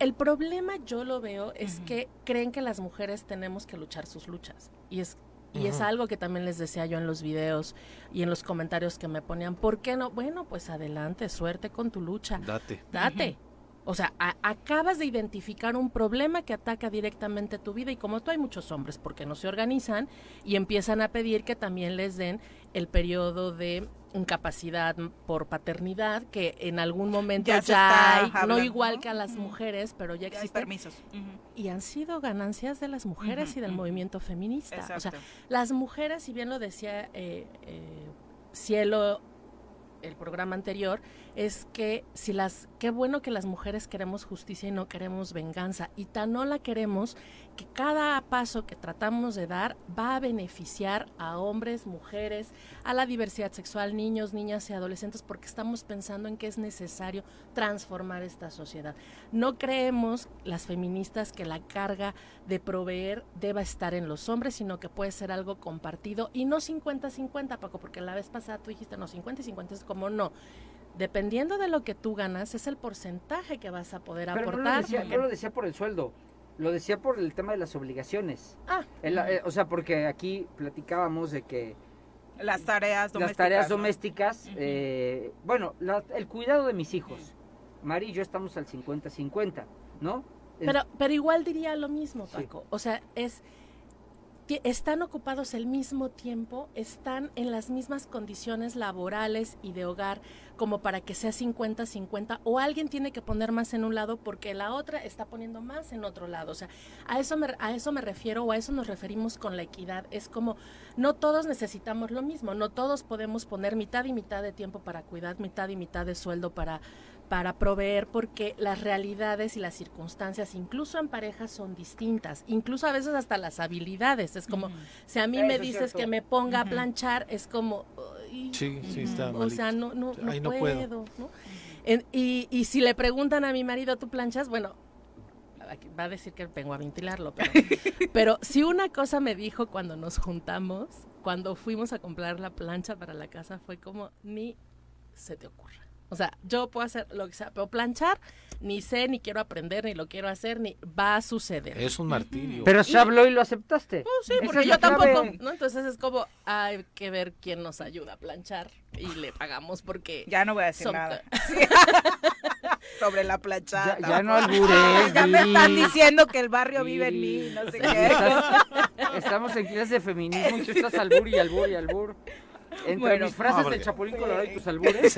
el problema yo lo veo es que creen que las mujeres tenemos que luchar sus luchas. Y es y es algo que también les decía yo en los videos y en los comentarios que me ponían. ¿Por qué no? Bueno, pues adelante, suerte con tu lucha. Date. Date. O sea, acabas de identificar un problema que ataca directamente tu vida y como tú hay muchos hombres porque no se organizan y empiezan a pedir que también les den el periodo de incapacidad por paternidad que en algún momento ya, hay, no igual que a las mujeres, pero ya existen. permisos. Y han sido ganancias de las mujeres y del movimiento feminista. O sea, las mujeres, si bien lo decía eh, eh, Cielo el programa anterior, es que si las, qué bueno que las mujeres queremos justicia y no queremos venganza, y tan no la queremos que cada paso que tratamos de dar va a beneficiar a hombres, mujeres, a la diversidad sexual, niños, niñas y adolescentes, porque estamos pensando en que es necesario transformar esta sociedad. No creemos las feministas que la carga de proveer deba estar en los hombres, sino que puede ser algo compartido y no 50-50, Paco, porque la vez pasada tú dijiste no 50 y 50 es como no dependiendo de lo que tú ganas, es el porcentaje que vas a poder aportar. No lo, decía, por el sueldo, lo decía por el tema de las obligaciones. Ah. Eh, o sea, porque aquí platicábamos de que... Las tareas domésticas. Las tareas domésticas, eh, bueno, el cuidado de mis hijos. Mari y yo estamos al 50-50, ¿no? Pero, pero igual diría lo mismo, Paco. O sea, es están ocupados el mismo tiempo, están en las mismas condiciones laborales y de hogar como para que sea 50-50 o alguien tiene que poner más en un lado porque la otra está poniendo más en otro lado. O sea, a eso me, a eso me refiero o a eso nos referimos con la equidad. Es como no todos necesitamos lo mismo, no todos podemos poner mitad y mitad de tiempo para cuidar, mitad y mitad de sueldo para para proveer porque las realidades y las circunstancias, incluso en parejas, son distintas, incluso a veces hasta las habilidades. Es como, si a mí me dices que me ponga a planchar, es como... sí, sí, está O sea, no, no, no, puedo. y, y si le preguntan a mi marido, ¿tú planchas? Bueno, va a decir que vengo a ventilarlo, pero, pero si una cosa me dijo cuando nos juntamos, cuando fuimos a comprar la plancha para la casa, fue como, ni se te ocurra. O sea, yo puedo hacer lo que sea, pero planchar ni sé, ni quiero aprender, ni lo quiero hacer, ni va a suceder. Es un martirio. Pero se habló y lo aceptaste. Pues sí, porque yo tampoco, ¿no? Entonces es como, hay que ver quién nos ayuda a planchar y le pagamos porque... Ya no voy a decir nada. Sobre la planchada. Ya, no albures. ya me están diciendo que el barrio vive en mí, no sé qué. estamos en clase de feminismo y tú estás albur y albur y albur. Entre mis frases del Chapulín Colorado y tus albures.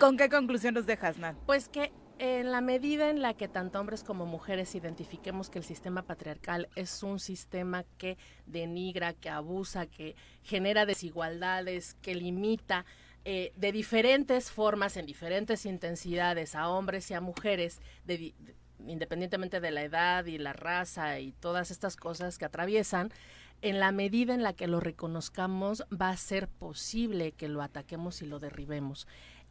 ¿Con qué conclusión nos dejas, Nan? Pues que en la medida en la que tanto hombres como mujeres identifiquemos que el sistema patriarcal es un sistema que denigra, que abusa, que genera desigualdades, que limita eh, de diferentes formas, en diferentes intensidades, a hombres y a mujeres, independientemente de la edad y la raza y todas estas cosas que atraviesan, en la medida en la que lo reconozcamos, va a ser posible que lo ataquemos y lo derribemos.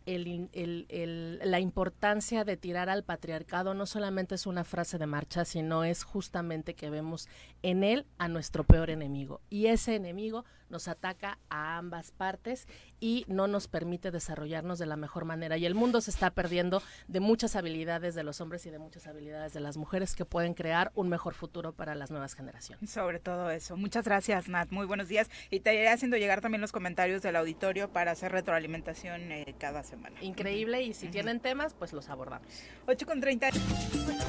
la importancia de tirar al patriarcado no solamente es una frase de marcha, sino es justamente que vemos en él a nuestro peor enemigo. Y ese enemigo nos ataca a ambas partes y no nos permite desarrollarnos de la mejor manera. Y el mundo se está perdiendo de muchas habilidades de los hombres y de muchas habilidades de las mujeres que pueden crear un mejor futuro para las nuevas generaciones. Sobre todo eso. Muchas gracias, Nat. Muy buenos días. Y te iré haciendo llegar también los comentarios del auditorio para hacer retroalimentación eh, cada semana. Increíble. Y si tienen temas, pues los abordamos. 8 con, 30,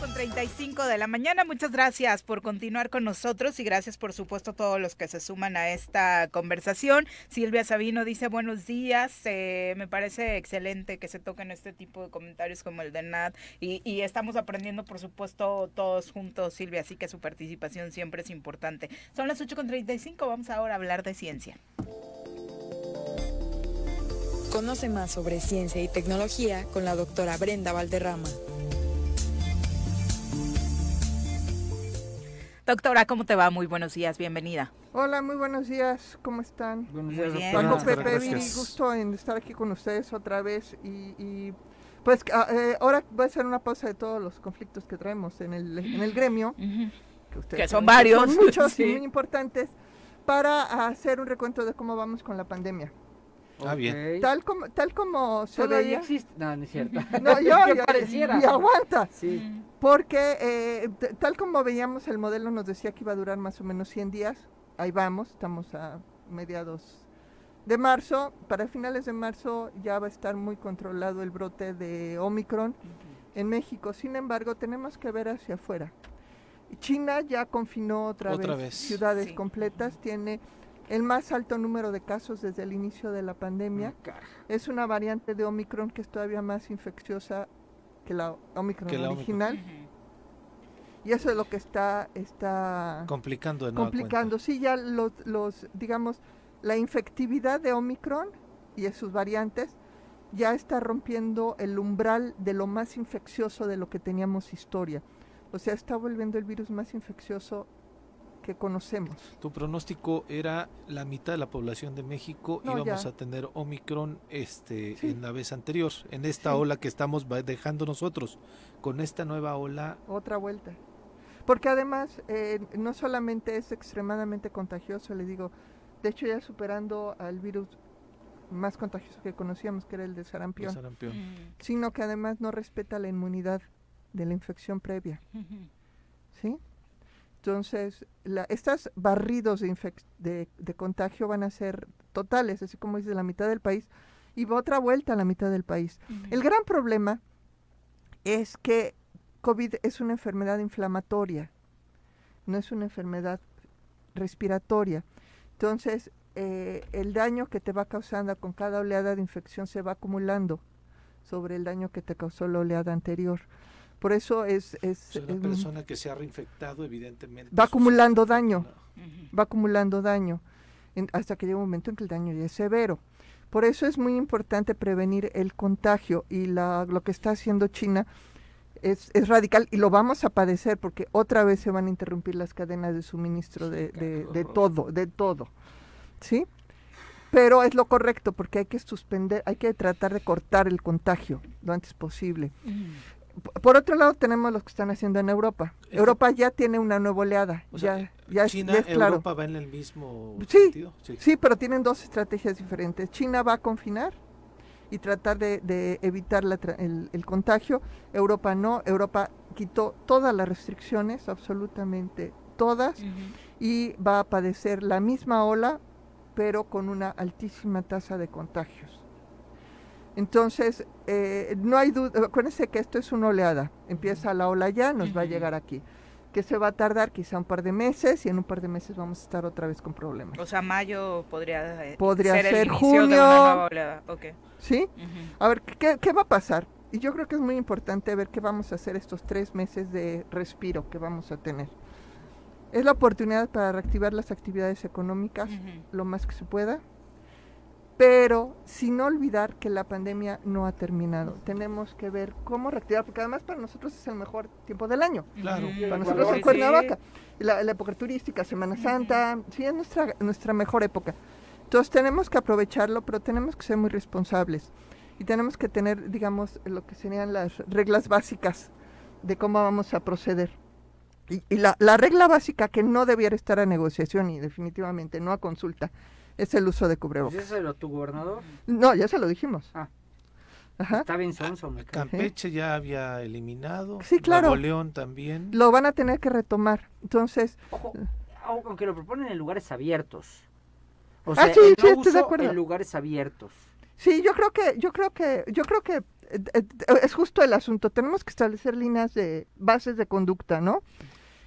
con 35 de la mañana. Muchas gracias por continuar con nosotros y gracias, por supuesto, a todos los que se suman a esta conversación. Silvia Sabino dice buenos días. Eh, me parece excelente que se toquen este tipo de comentarios como el de Nat y, y estamos aprendiendo, por supuesto, todos juntos, Silvia, así que su participación siempre es importante. Son las 8.35, vamos ahora a hablar de ciencia. Conoce más sobre ciencia y tecnología con la doctora Brenda Valderrama. Doctora, ¿cómo te va? Muy buenos días, bienvenida. Hola, muy buenos días, ¿cómo están? Buenos días, muy bien. Paco Pepe Viri, gusto en estar aquí con ustedes otra vez y, pues ah, eh, ahora voy a hacer una pausa de todos los conflictos que traemos en el, en el gremio, que, son varios, son muchos y muy importantes, para hacer un recuento de cómo vamos con la pandemia. Ah, bien. Tal como, tal como se veía. existe. No, no es cierto. No, yo, pareciera. Y aguanta. Sí. Porque eh, tal como veíamos, el modelo nos decía que iba a durar más o menos 100 días. Ahí vamos, estamos a mediados de marzo. Para finales de marzo ya va a estar muy controlado el brote de Omicron en México. Sin embargo, tenemos que ver hacia afuera. China ya confinó otra, vez, ciudades completas, tiene el más alto número de casos desde el inicio de la pandemia. Ah, es una variante de Omicron que es todavía más infecciosa que la Omicron original. Y eso es lo que está, está complicando de complicando. Sí, ya los, los, digamos, la infectividad de Omicron y sus variantes ya está rompiendo el umbral de lo más infeccioso de lo que teníamos historia. O sea, está volviendo el virus más infeccioso que conocemos. Tu pronóstico era la mitad de la población de México y íbamos a tener Omicron este en la vez anterior, en esta ola que estamos dejando nosotros, con esta nueva ola. Otra vuelta. Porque además eh, no solamente es extremadamente contagioso, le digo, de hecho ya superando al virus más contagioso que conocíamos, que era el de sarampión, mm. sino que además no respeta la inmunidad de la infección previa. ¿Sí? Entonces, la, estos barridos de, de, contagio van a ser totales, así como dice la mitad del país, y va otra vuelta a la mitad del país. El gran problema es que COVID es una enfermedad inflamatoria, no es una enfermedad respiratoria. Entonces, eh, el daño que te va causando con cada oleada de infección se va acumulando sobre el daño que te causó la oleada anterior. Por eso es... es una persona que se ha reinfectado, evidentemente. Va acumulando daño, va acumulando daño, hasta que llega un momento en que el daño ya es severo. Por eso es muy importante prevenir el contagio y la, lo que está haciendo China es, es, radical y lo vamos a padecer porque otra vez se van a interrumpir las cadenas de suministro de, de, de todo, de todo. ¿Sí? Pero es lo correcto porque hay que suspender, hay que tratar de cortar el contagio lo antes posible. Por otro lado tenemos los que están haciendo en Europa. Europa ya tiene una nueva oleada. ya, ya China, es, claro. Europa va en el mismo sí, sentido. Sí. sí, pero tienen dos estrategias diferentes. China va a confinar y tratar de, evitar el, contagio. Europa no. Europa quitó todas las restricciones, absolutamente todas, y va a padecer la misma ola, pero con una altísima tasa de contagios. Entonces, eh, no hay duda, acuérdense que esto es una oleada, empieza la ola ya, nos va a llegar aquí, que se va a tardar quizá un par de meses y en un par de meses vamos a estar otra vez con problemas. O sea, mayo podría, eh, podría ser, el junio. De una nueva oleada. Okay. ¿Sí? A ver, ¿qué, ¿qué va a pasar? Y yo creo que es muy importante ver qué vamos a hacer estos tres meses de respiro que vamos a tener. Es la oportunidad para reactivar las actividades económicas lo más que se pueda pero sin olvidar que la pandemia no ha terminado. Tenemos que ver cómo reactivar, porque además para nosotros es el mejor tiempo del año. Claro. Para nosotros en Cuernavaca. La, época turística, Semana Santa, sí, es nuestra, nuestra mejor época. Entonces tenemos que aprovecharlo, pero tenemos que ser muy responsables. y tenemos que tener, digamos, lo que serían las reglas básicas de cómo vamos a proceder. Y, la, regla básica que no debiera estar a negociación y definitivamente no a consulta es el uso de cubrebocas. ¿Es lo tu gobernador? No, ya se lo dijimos. Ah. Está bien sonso, me Campeche ya había eliminado. Sí, claro. Nuevo León también. Lo van a tener que retomar. Entonces. Ojo, aunque lo proponen en lugares abiertos. O ah, sea, sí, sí, estoy de acuerdo. En lugares abiertos. Sí, yo creo que, yo creo que, yo creo que eh, eh, es justo el asunto. Tenemos que establecer líneas de bases de conducta, ¿no?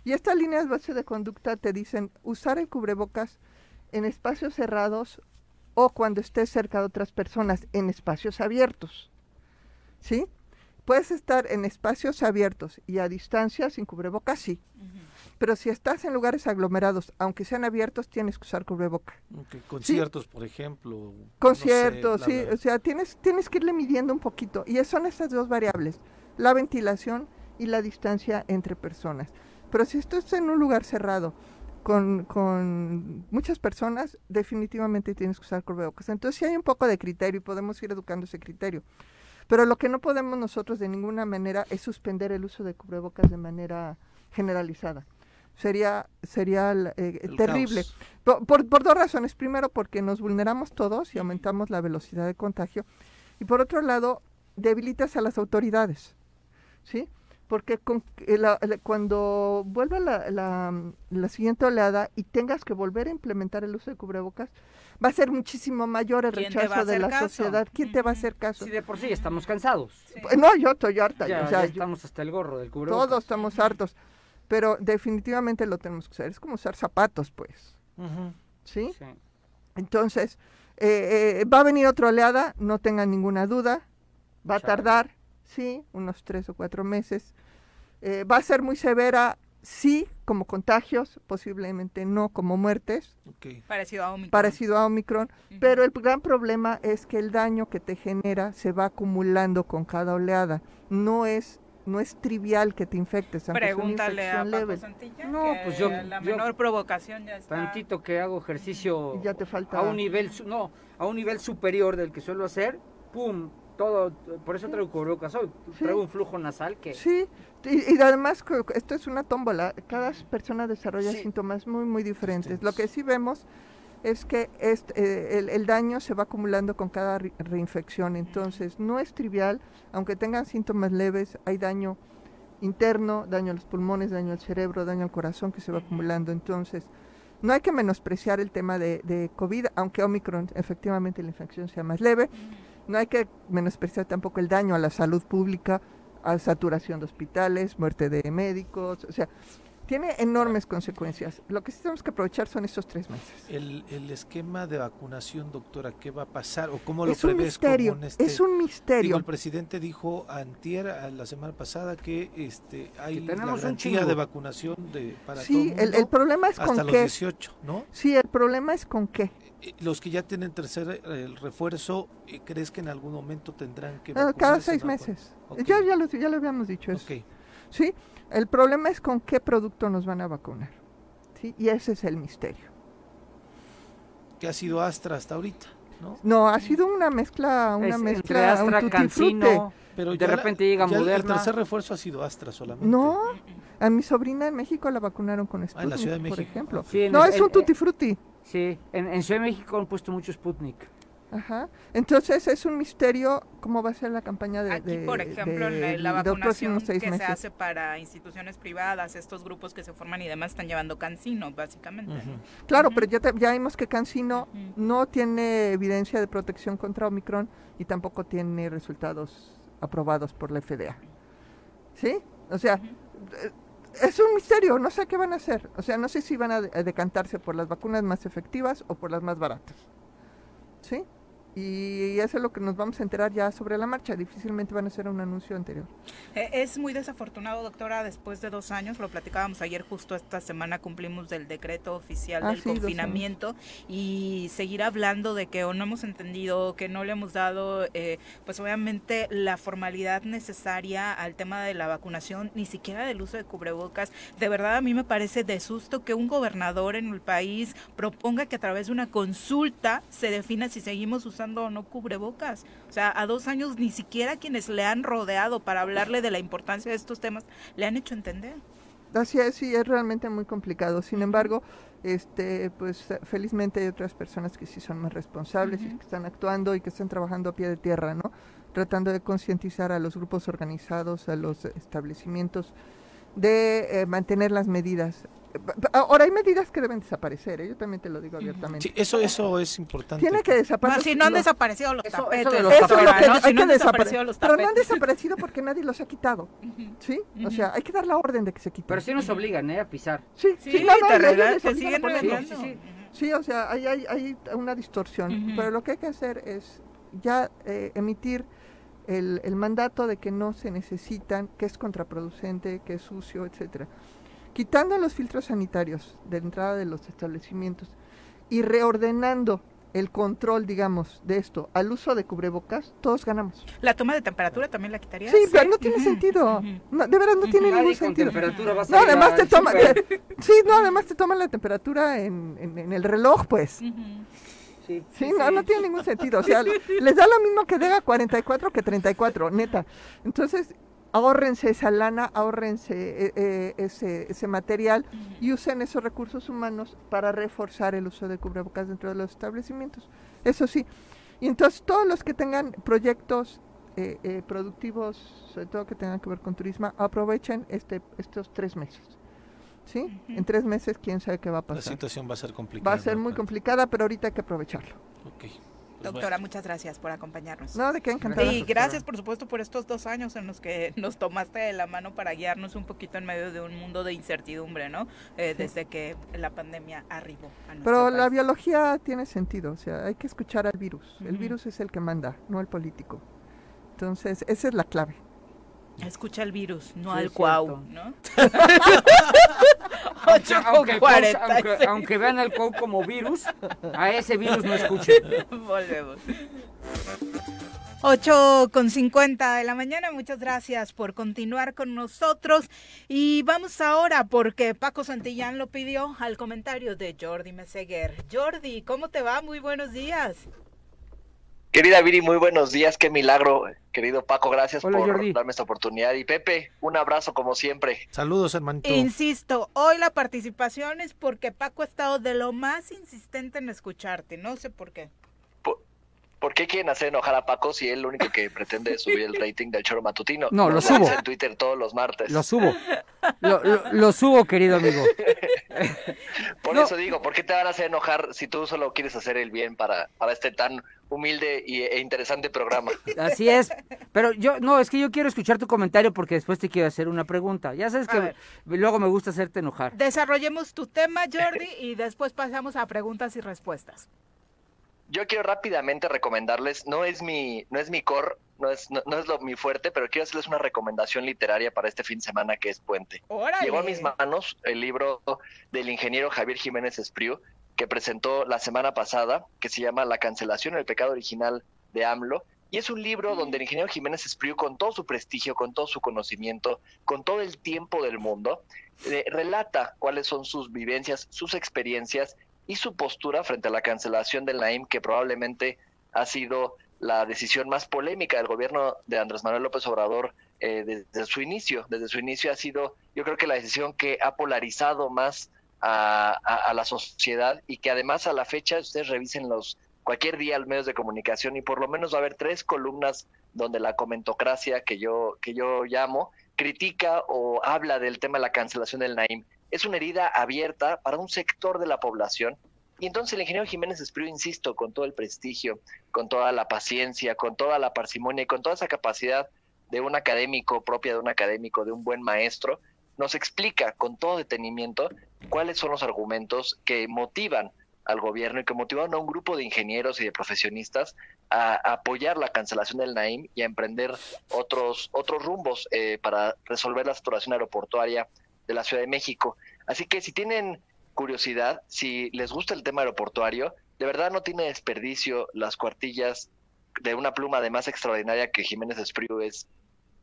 Y estas líneas base de conducta te dicen usar el cubrebocas en espacios cerrados o cuando estés cerca de otras personas en espacios abiertos. ¿Sí? Puedes estar en espacios abiertos y a distancia sin cubrebocas, sí. Pero si estás en lugares aglomerados, aunque sean abiertos, tienes que usar cubreboca. Conciertos, por ejemplo. Conciertos, sí. O sea, tienes, tienes que irle midiendo un poquito. Y son estas dos variables, la ventilación y la distancia entre personas. Pero si estás en un lugar cerrado con, con muchas personas, definitivamente tienes que usar cubrebocas. Entonces, si hay un poco de criterio y podemos ir educando ese criterio. Pero lo que no podemos nosotros de ninguna manera es suspender el uso de cubrebocas de manera generalizada. Sería, sería eh, terrible. Por, por, dos razones. Primero, porque nos vulneramos todos y aumentamos la velocidad de contagio. Y por otro lado, debilitas a las autoridades. ¿Sí? Porque con, eh, cuando vuelva la, la, siguiente oleada y tengas que volver a implementar el uso de cubrebocas, va a ser muchísimo mayor el rechazo de la sociedad. ¿Quién te va a hacer caso? Sí, de por sí estamos cansados. No, yo estoy harta. Ya, estamos hasta el gorro del cubrebocas. Todos estamos hartos, pero definitivamente lo tenemos que usar. Es como usar zapatos, pues. ¿Sí? Entonces, eh, eh, va a venir otra oleada, no tengan ninguna duda. Va a tardar, sí, unos tres o cuatro meses. Eh, va a ser muy severa, sí, como contagios, posiblemente no como muertes. Parecido a Omicron. Parecido a Omicron. Pero el gran problema es que el daño que te genera se va acumulando con cada oleada. No es no es trivial que te infectes. Pregúntale a Paco Santilla. No, pues yo. La menor provocación ya está. Tantito que hago ejercicio. ya te falta. A un nivel, no, a un nivel superior del que suelo hacer, ¡pum! Todo, por eso traigo cubrebocas hoy, traigo un flujo nasal que... Sí, y, además esto es una tómbola, cada persona desarrolla síntomas muy, muy diferentes. Lo que sí vemos es que este, eh, el, daño se va acumulando con cada reinfección, entonces no es trivial, aunque tengan síntomas leves, hay daño interno, daño a los pulmones, daño al cerebro, daño al corazón que se va acumulando, entonces no hay que menospreciar el tema de, de COVID, aunque Omicron efectivamente la infección sea más leve no hay que menospreciar tampoco el daño a la salud pública, a saturación de hospitales, muerte de médicos, o sea, tiene enormes consecuencias. Lo que sí tenemos que aprovechar son estos tres meses. El, esquema de vacunación, doctora, ¿qué va a pasar o cómo lo es un misterio, este Es un misterio. el presidente dijo antier, la semana pasada, que este hay tenemos garantía de vacunación de, para sí, el, el, problema es hasta con los 18, ¿no? Sí, el problema es con qué. Eh, los que ya tienen tercer el refuerzo, eh, ¿crees que en algún momento tendrán que ah, Cada seis meses. Ya, ya, lo, ya lo habíamos dicho eso. Sí, el problema es con qué producto nos van a vacunar. ¿sí? Y ese es el misterio. ¿Qué ha sido Astra hasta ahorita? No, no ha sido una mezcla, una mezcla, Astra, un Cancino, pero de repente llega Moderna. El tercer refuerzo ha sido Astra solamente. No, a mi sobrina en México la vacunaron con Sputnik, ah, en la Ciudad de México. por ejemplo. no, es un tutti frutti. Sí, en, en Ciudad de México han puesto mucho Sputnik. Ajá. Entonces es un misterio cómo va a ser la campaña de... Aquí, por ejemplo, la, vacunación que se hace para instituciones privadas, estos grupos que se forman y demás están llevando Cancino, básicamente. Claro, pero ya, ya vimos que Cancino no tiene evidencia de protección contra Omicron y tampoco tiene resultados aprobados por la FDA. ¿Sí? O sea, eh, es un misterio, no sé qué van a hacer. O sea, no sé si van a decantarse por las vacunas más efectivas o por las más baratas. ¿Sí? Y eso es lo que nos vamos a enterar ya sobre la marcha. Difícilmente van a ser un anuncio anterior. Eh, es muy desafortunado, doctora, después de dos años, lo platicábamos ayer, justo esta semana cumplimos del decreto oficial ah, del confinamiento y seguir hablando de que o no hemos entendido, que no le hemos dado, eh, pues obviamente la formalidad necesaria al tema de la vacunación, ni siquiera del uso de cubrebocas. De verdad a mí me parece de susto que un gobernador en el país proponga que a través de una consulta se defina si seguimos usando usando o no cubrebocas. O sea, a dos años ni siquiera quienes le han rodeado para hablarle de la importancia de estos temas le han hecho entender. Así es, sí, es realmente muy complicado. Sin embargo, este, pues felizmente hay otras personas que sí son más responsables y que están actuando y que están trabajando a pie de tierra, ¿no? Tratando de concientizar a los grupos organizados, a los establecimientos, de eh, mantener las medidas. Ahora hay medidas que deben desaparecer, ¿eh? yo también te lo digo abiertamente. Sí, eso, eso es importante. Tiene que desaparecer. si no han desaparecido los tapetes. Eso, los tapetes, hay que desaparecer. Pero no han desaparecido porque nadie los ha quitado. ¿Sí? O sea, hay que dar la orden de que se quiten. Pero sí nos obligan, ¿eh? A pisar. Sí, sí, sí no, no, siguen sí, sí, o sea, hay, hay, hay una distorsión. Pero lo que hay que hacer es ya eh, emitir el, el mandato de que no se necesitan, que es contraproducente, que es sucio, etcétera quitando los filtros sanitarios de entrada de los establecimientos y reordenando el control, digamos, de esto al uso de cubrebocas, todos ganamos. ¿La toma de temperatura también la quitaría? Sí, pero no tiene sentido. No, de verdad no tiene ningún sentido. no, además te toma, sí, no, además te toman la temperatura en, en, el reloj, pues. Sí, sí, no, no tiene ningún sentido. O sea, les da lo mismo que diga 44 que 34, neta. Entonces, ahórrense esa lana, ahórrense eh, eh, ese, ese, material y usen esos recursos humanos para reforzar el uso de cubrebocas dentro de los establecimientos. Eso sí. Y entonces todos los que tengan proyectos eh, productivos, sobre todo que tengan que ver con turismo, aprovechen este, estos tres meses. ¿Sí? En tres meses, quién sabe qué va a pasar. La situación va a ser complicada. Va a ser muy complicada, pero ahorita hay que aprovecharlo. Okay. Pues Doctora, muchas gracias por acompañarnos. No, de qué encantada. Y gracias, por supuesto, por estos dos años en los que nos tomaste de la mano para guiarnos un poquito en medio de un mundo de incertidumbre, ¿no? Eh, desde que la pandemia arribó a Pero la biología tiene sentido, o sea, hay que escuchar al virus. El virus es el que manda, no el político. Entonces, esa es la clave. Escucha el virus, no al cuau, ¿no? 8 aunque, aunque, aunque, vean el cuau como virus, a ese virus no escuchen. Volvemos. 8 con 50 de la mañana, muchas gracias por continuar con nosotros y vamos ahora porque Paco Santillán lo pidió al comentario de Jordi Meseguer. Jordi, ¿cómo te va? Muy buenos días. Querida Viri, muy buenos días, qué milagro. Querido Paco, gracias por darme esta oportunidad. Y Pepe, un abrazo como siempre. Saludos, hermanito. Insisto, hoy la participación es porque Paco ha estado de lo más insistente en escucharte, no sé por qué. ¿Por, qué quieren hacer enojar a Paco si él lo único que pretende es subir el rating del choro matutino? No, lo subo. En Twitter todos los martes. Lo subo. Lo, subo, querido amigo. por eso digo, ¿por qué te van a hacer enojar si tú solo quieres hacer el bien para, para este tan humilde y, e interesante programa. Así es, pero yo, no, es que yo quiero escuchar tu comentario porque después te quiero hacer una pregunta. Ya sabes que luego me gusta hacerte enojar. Desarrollemos tu tema, Jordi, y después pasamos a preguntas y respuestas. Yo quiero rápidamente recomendarles, no es mi, no es mi core, no es, no, es lo, mi fuerte, pero quiero hacerles una recomendación literaria para este fin de semana que es Puente. Llegó a mis manos el libro del ingeniero Javier Jiménez Espriu, que presentó la semana pasada, que se llama La cancelación, el pecado original de AMLO. Y es un libro donde el ingeniero Jiménez Espriu, con todo su prestigio, con todo su conocimiento, con todo el tiempo del mundo, eh, relata cuáles son sus vivencias, sus experiencias y su postura frente a la cancelación del Naim, que probablemente ha sido la decisión más polémica del gobierno de Andrés Manuel López Obrador eh, desde su inicio. Desde su inicio ha sido, yo creo que la decisión que ha polarizado más a, la sociedad y que además a la fecha ustedes revisen los cualquier día los medios de comunicación y por lo menos va a haber tres columnas donde la comentocracia que yo que yo llamo critica o habla del tema de la cancelación del Naim. Es una herida abierta para un sector de la población y entonces el ingeniero Jiménez Espriu, insisto, con todo el prestigio, con toda la paciencia, con toda la parsimonia y con toda esa capacidad de un académico, propia de un académico, de un buen maestro, nos explica con todo detenimiento cuáles son los argumentos que motivan al gobierno y que motivan a un grupo de ingenieros y de profesionistas a, apoyar la cancelación del Naim y a emprender otros, otros rumbos eh, para resolver la situación aeroportuaria de la Ciudad de México. Así que si tienen curiosidad, si les gusta el tema aeroportuario, de verdad no tiene desperdicio las cuartillas de una pluma además extraordinaria que Jiménez Espriu es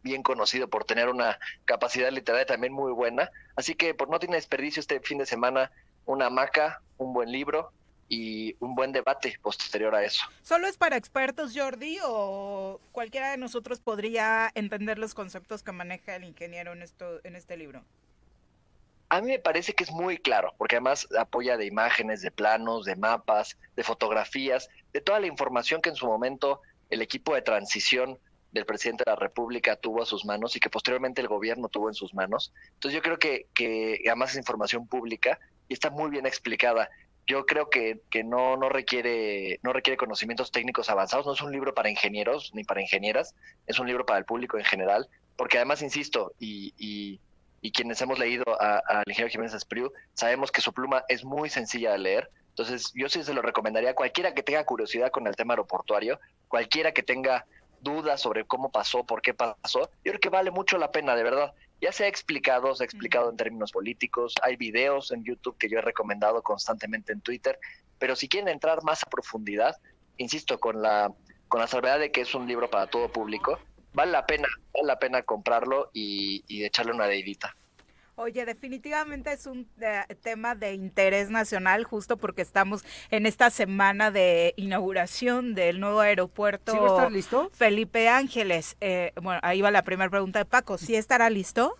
bien conocido por tener una capacidad literaria también muy buena. Así que por no tiene desperdicio este fin de semana una hamaca, un buen libro y un buen debate posterior a eso. ¿Solo es para expertos, Jordi, o cualquiera de nosotros podría entender los conceptos que maneja el ingeniero en, esto, en este libro? A mí me parece que es muy claro, porque además apoya de imágenes, de planos, de mapas, de fotografías, de toda la información que en su momento el equipo de transición del presidente de la República tuvo a sus manos y que posteriormente el gobierno tuvo en sus manos. Entonces yo creo que, que además es información pública y está muy bien explicada. Yo creo que, no, no, requiere, no requiere conocimientos técnicos avanzados, no es un libro para ingenieros ni para ingenieras, es un libro para el público en general, porque además, insisto, y, y, y quienes hemos leído al ingeniero Jiménez Espriu, sabemos que su pluma es muy sencilla de leer, entonces yo sí se lo recomendaría a cualquiera que tenga curiosidad con el tema aeroportuario, cualquiera que tenga dudas sobre cómo pasó, por qué pasó, yo creo que vale mucho la pena, de verdad. Ya se ha explicado, se ha explicado en términos políticos, hay videos en YouTube que yo he recomendado constantemente en Twitter, pero si quieren entrar más a profundidad, insisto, con la, con la salvedad de que es un libro para todo público, vale la pena, vale la pena comprarlo y, y echarle una deidita. Oye, definitivamente es un eh, tema de interés nacional, justo porque estamos en esta semana de inauguración del nuevo aeropuerto. ¿Sí va a estar listo? Felipe Ángeles. Eh, bueno, ahí va la primera pregunta de Paco. ¿Sí estará listo?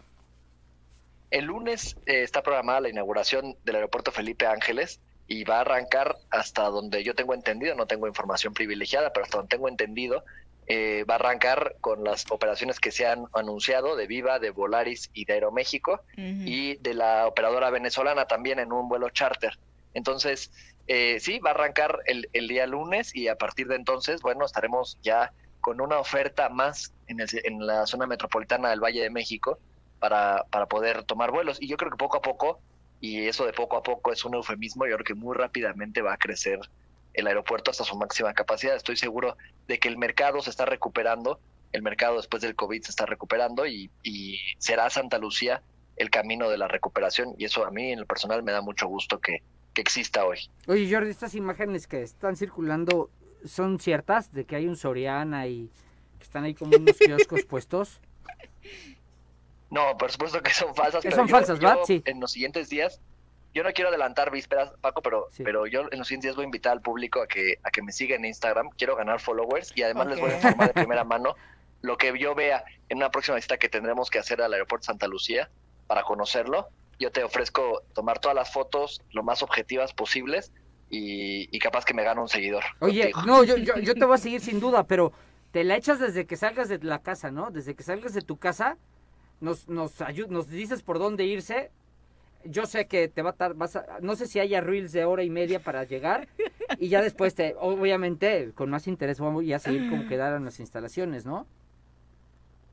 El lunes eh, está programada la inauguración del aeropuerto Felipe Ángeles y va a arrancar hasta donde yo tengo entendido, no tengo información privilegiada, pero hasta donde tengo entendido, eh, va a arrancar con las operaciones que se han anunciado de Viva, de Volaris y de Aeroméxico y de la operadora venezolana también en un vuelo charter. Entonces, eh, sí, va a arrancar el, el, día lunes y a partir de entonces, bueno, estaremos ya con una oferta más en, el, en la zona metropolitana del Valle de México para, para poder tomar vuelos. Y yo creo que poco a poco, y eso de poco a poco es un eufemismo, yo creo que muy rápidamente va a crecer el aeropuerto hasta su máxima capacidad. Estoy seguro de que el mercado se está recuperando, el mercado después del COVID se está recuperando y, será Santa Lucía el camino de la recuperación y eso a mí en lo personal me da mucho gusto que, exista hoy. Oye Jordi, estas imágenes que están circulando son ciertas de que hay un Soriana y que están ahí como unos kioscos puestos. No, por supuesto que son falsas. Que son falsas, ¿verdad? Sí. En los siguientes días yo no quiero adelantar vísperas, Paco, pero, pero yo en los siguientes días voy a invitar al público a que, a que me siga en Instagram. Quiero ganar followers y además les voy a informar de primera mano lo que yo vea en una próxima visita que tendremos que hacer al aeropuerto Santa Lucía para conocerlo. Yo te ofrezco tomar todas las fotos lo más objetivas posibles y, capaz que me gane un seguidor. Oye, no, yo, yo, yo te voy a seguir sin duda, pero te la echas desde que salgas de la casa, ¿no? Desde que salgas de tu casa, nos, nos, nos dices por dónde irse yo sé que te va a a, no sé si haya reels de hora y media para llegar y ya después te, obviamente, con más interés vamos a seguir como quedaron las instalaciones, ¿no?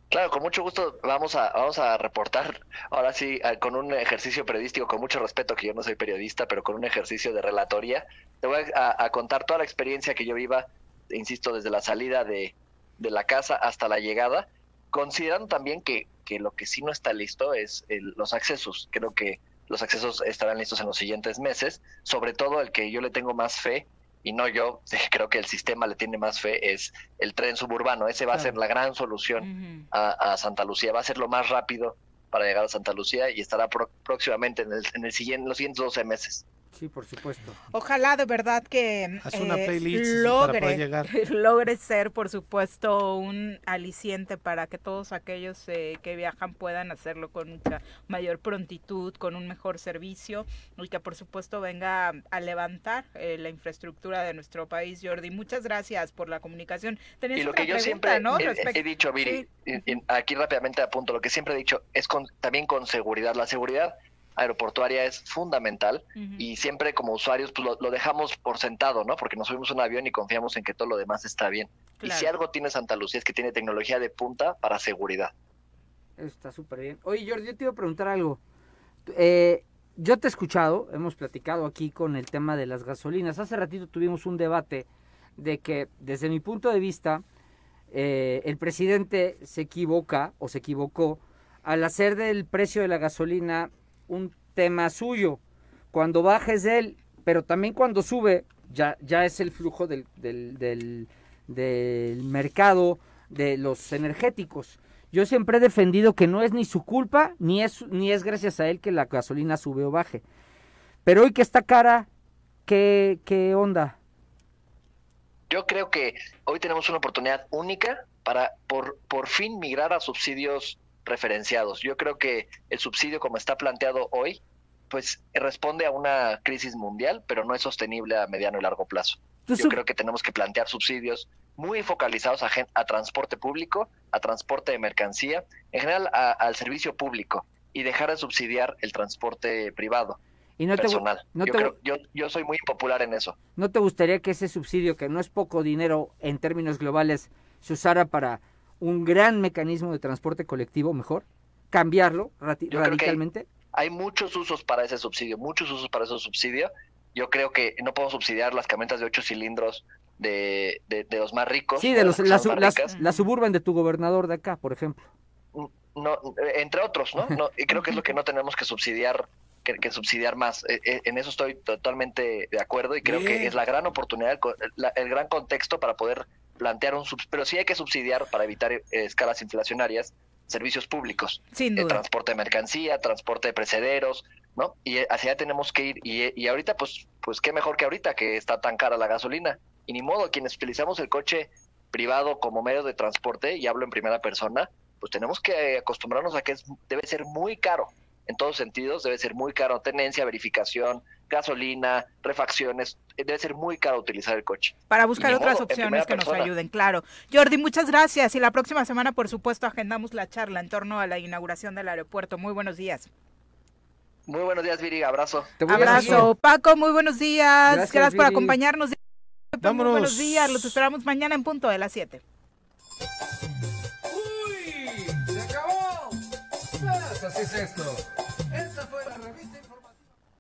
Claro, con mucho gusto vamos a, vamos a reportar, ahora sí, con un ejercicio periodístico, con mucho respeto, que yo no soy periodista, pero con un ejercicio de relatoría. Te voy a, contar toda la experiencia que yo viva, insisto, desde la salida de, de la casa hasta la llegada, considerando también que, que lo que sí no está listo es los accesos. Creo que los accesos estarán listos en los siguientes meses. Sobre todo el que yo le tengo más fe, y no yo, creo que el sistema le tiene más fe, es el tren suburbano. Ese va a ser la gran solución a, Santa Lucía. Va a ser lo más rápido para llegar a Santa Lucía y estará próximamente en, el, en, el siguiente, los siguientes 12 meses. Sí, por supuesto. Ojalá de verdad que eh, logre, logre ser, por supuesto, un aliciente para que todos aquellos eh, que viajan puedan hacerlo con mucha mayor prontitud, con un mejor servicio y que, por supuesto, venga a levantar eh, la infraestructura de nuestro país. Jordi, muchas gracias por la comunicación. y lo que yo siempre he, dicho, Viri, aquí rápidamente apunto, lo que siempre he dicho es con, también con seguridad. La seguridad aeroportuaria es fundamental y siempre como usuarios pues lo, dejamos por sentado, ¿no? Porque nos subimos un avión y confiamos en que todo lo demás está bien. Y si algo tiene Santa Lucía es que tiene tecnología de punta para seguridad. Está súper bien. Oye, Jordi, yo te iba a preguntar algo. Eh, yo te he escuchado, hemos platicado aquí con el tema de las gasolinas. Hace ratito tuvimos un debate de que, desde mi punto de vista, eh, el presidente se equivoca o se equivocó al hacer del precio de la gasolina un tema suyo. Cuando bajes de él, pero también cuando sube, ya, ya es el flujo del, del, del, mercado de los energéticos. Yo siempre he defendido que no es ni su culpa, ni es, ni es gracias a él que la gasolina sube o baje. Pero hoy que está cara, ¿qué, qué onda? Yo creo que hoy tenemos una oportunidad única para por, por fin migrar a subsidios referenciados. Yo creo que el subsidio como está planteado hoy, pues responde a una crisis mundial, pero no es sostenible a mediano y largo plazo. Yo creo que tenemos que plantear subsidios muy focalizados a, a transporte público, a transporte de mercancía, en general al servicio público y dejar de subsidiar el transporte privado. Y no personal. yo, creo, yo, yo soy muy popular en eso. ¿No te gustaría que ese subsidio, que no es poco dinero en términos globales, se usara para un gran mecanismo de transporte colectivo mejor? ¿Cambiarlo radicalmente? Hay, muchos usos para ese subsidio, muchos usos para ese subsidio. Yo creo que no podemos subsidiar las camionetas de ocho cilindros de, de, los más ricos. Sí, de los, las, las, suburban de tu gobernador de acá, por ejemplo. Mm, no, entre otros, ¿no? no y creo que es lo que no tenemos que subsidiar que, subsidiar más. E, e, en eso estoy totalmente de acuerdo y creo que es la gran oportunidad, el, gran contexto para poder plantear un pero sí hay que subsidiar para evitar eh, escalas inflacionarias servicios públicos, Sin eh, transporte de mercancía, transporte de precederos, ¿no? Y eh, hacia allá tenemos que ir y, y ahorita pues pues qué mejor que ahorita que está tan cara la gasolina. Y ni modo quienes utilizamos el coche privado como medio de transporte y hablo en primera persona, pues tenemos que acostumbrarnos a que es, debe ser muy caro. En todos sentidos, debe ser muy caro, tenencia, verificación, gasolina, refacciones, eh, debe ser muy caro utilizar el coche. Para buscar otras opciones que nos ayuden, claro. Jordi, muchas gracias y la próxima semana, por supuesto, agendamos la charla en torno a la inauguración del aeropuerto. Muy buenos días. Muy buenos días, Viri, abrazo. Abrazo. Paco, muy buenos días. Gracias, por acompañarnos. Muy buenos días, los esperamos mañana en punto de las 7. ¡Uy! ¡Se acabó! Pues así es esto.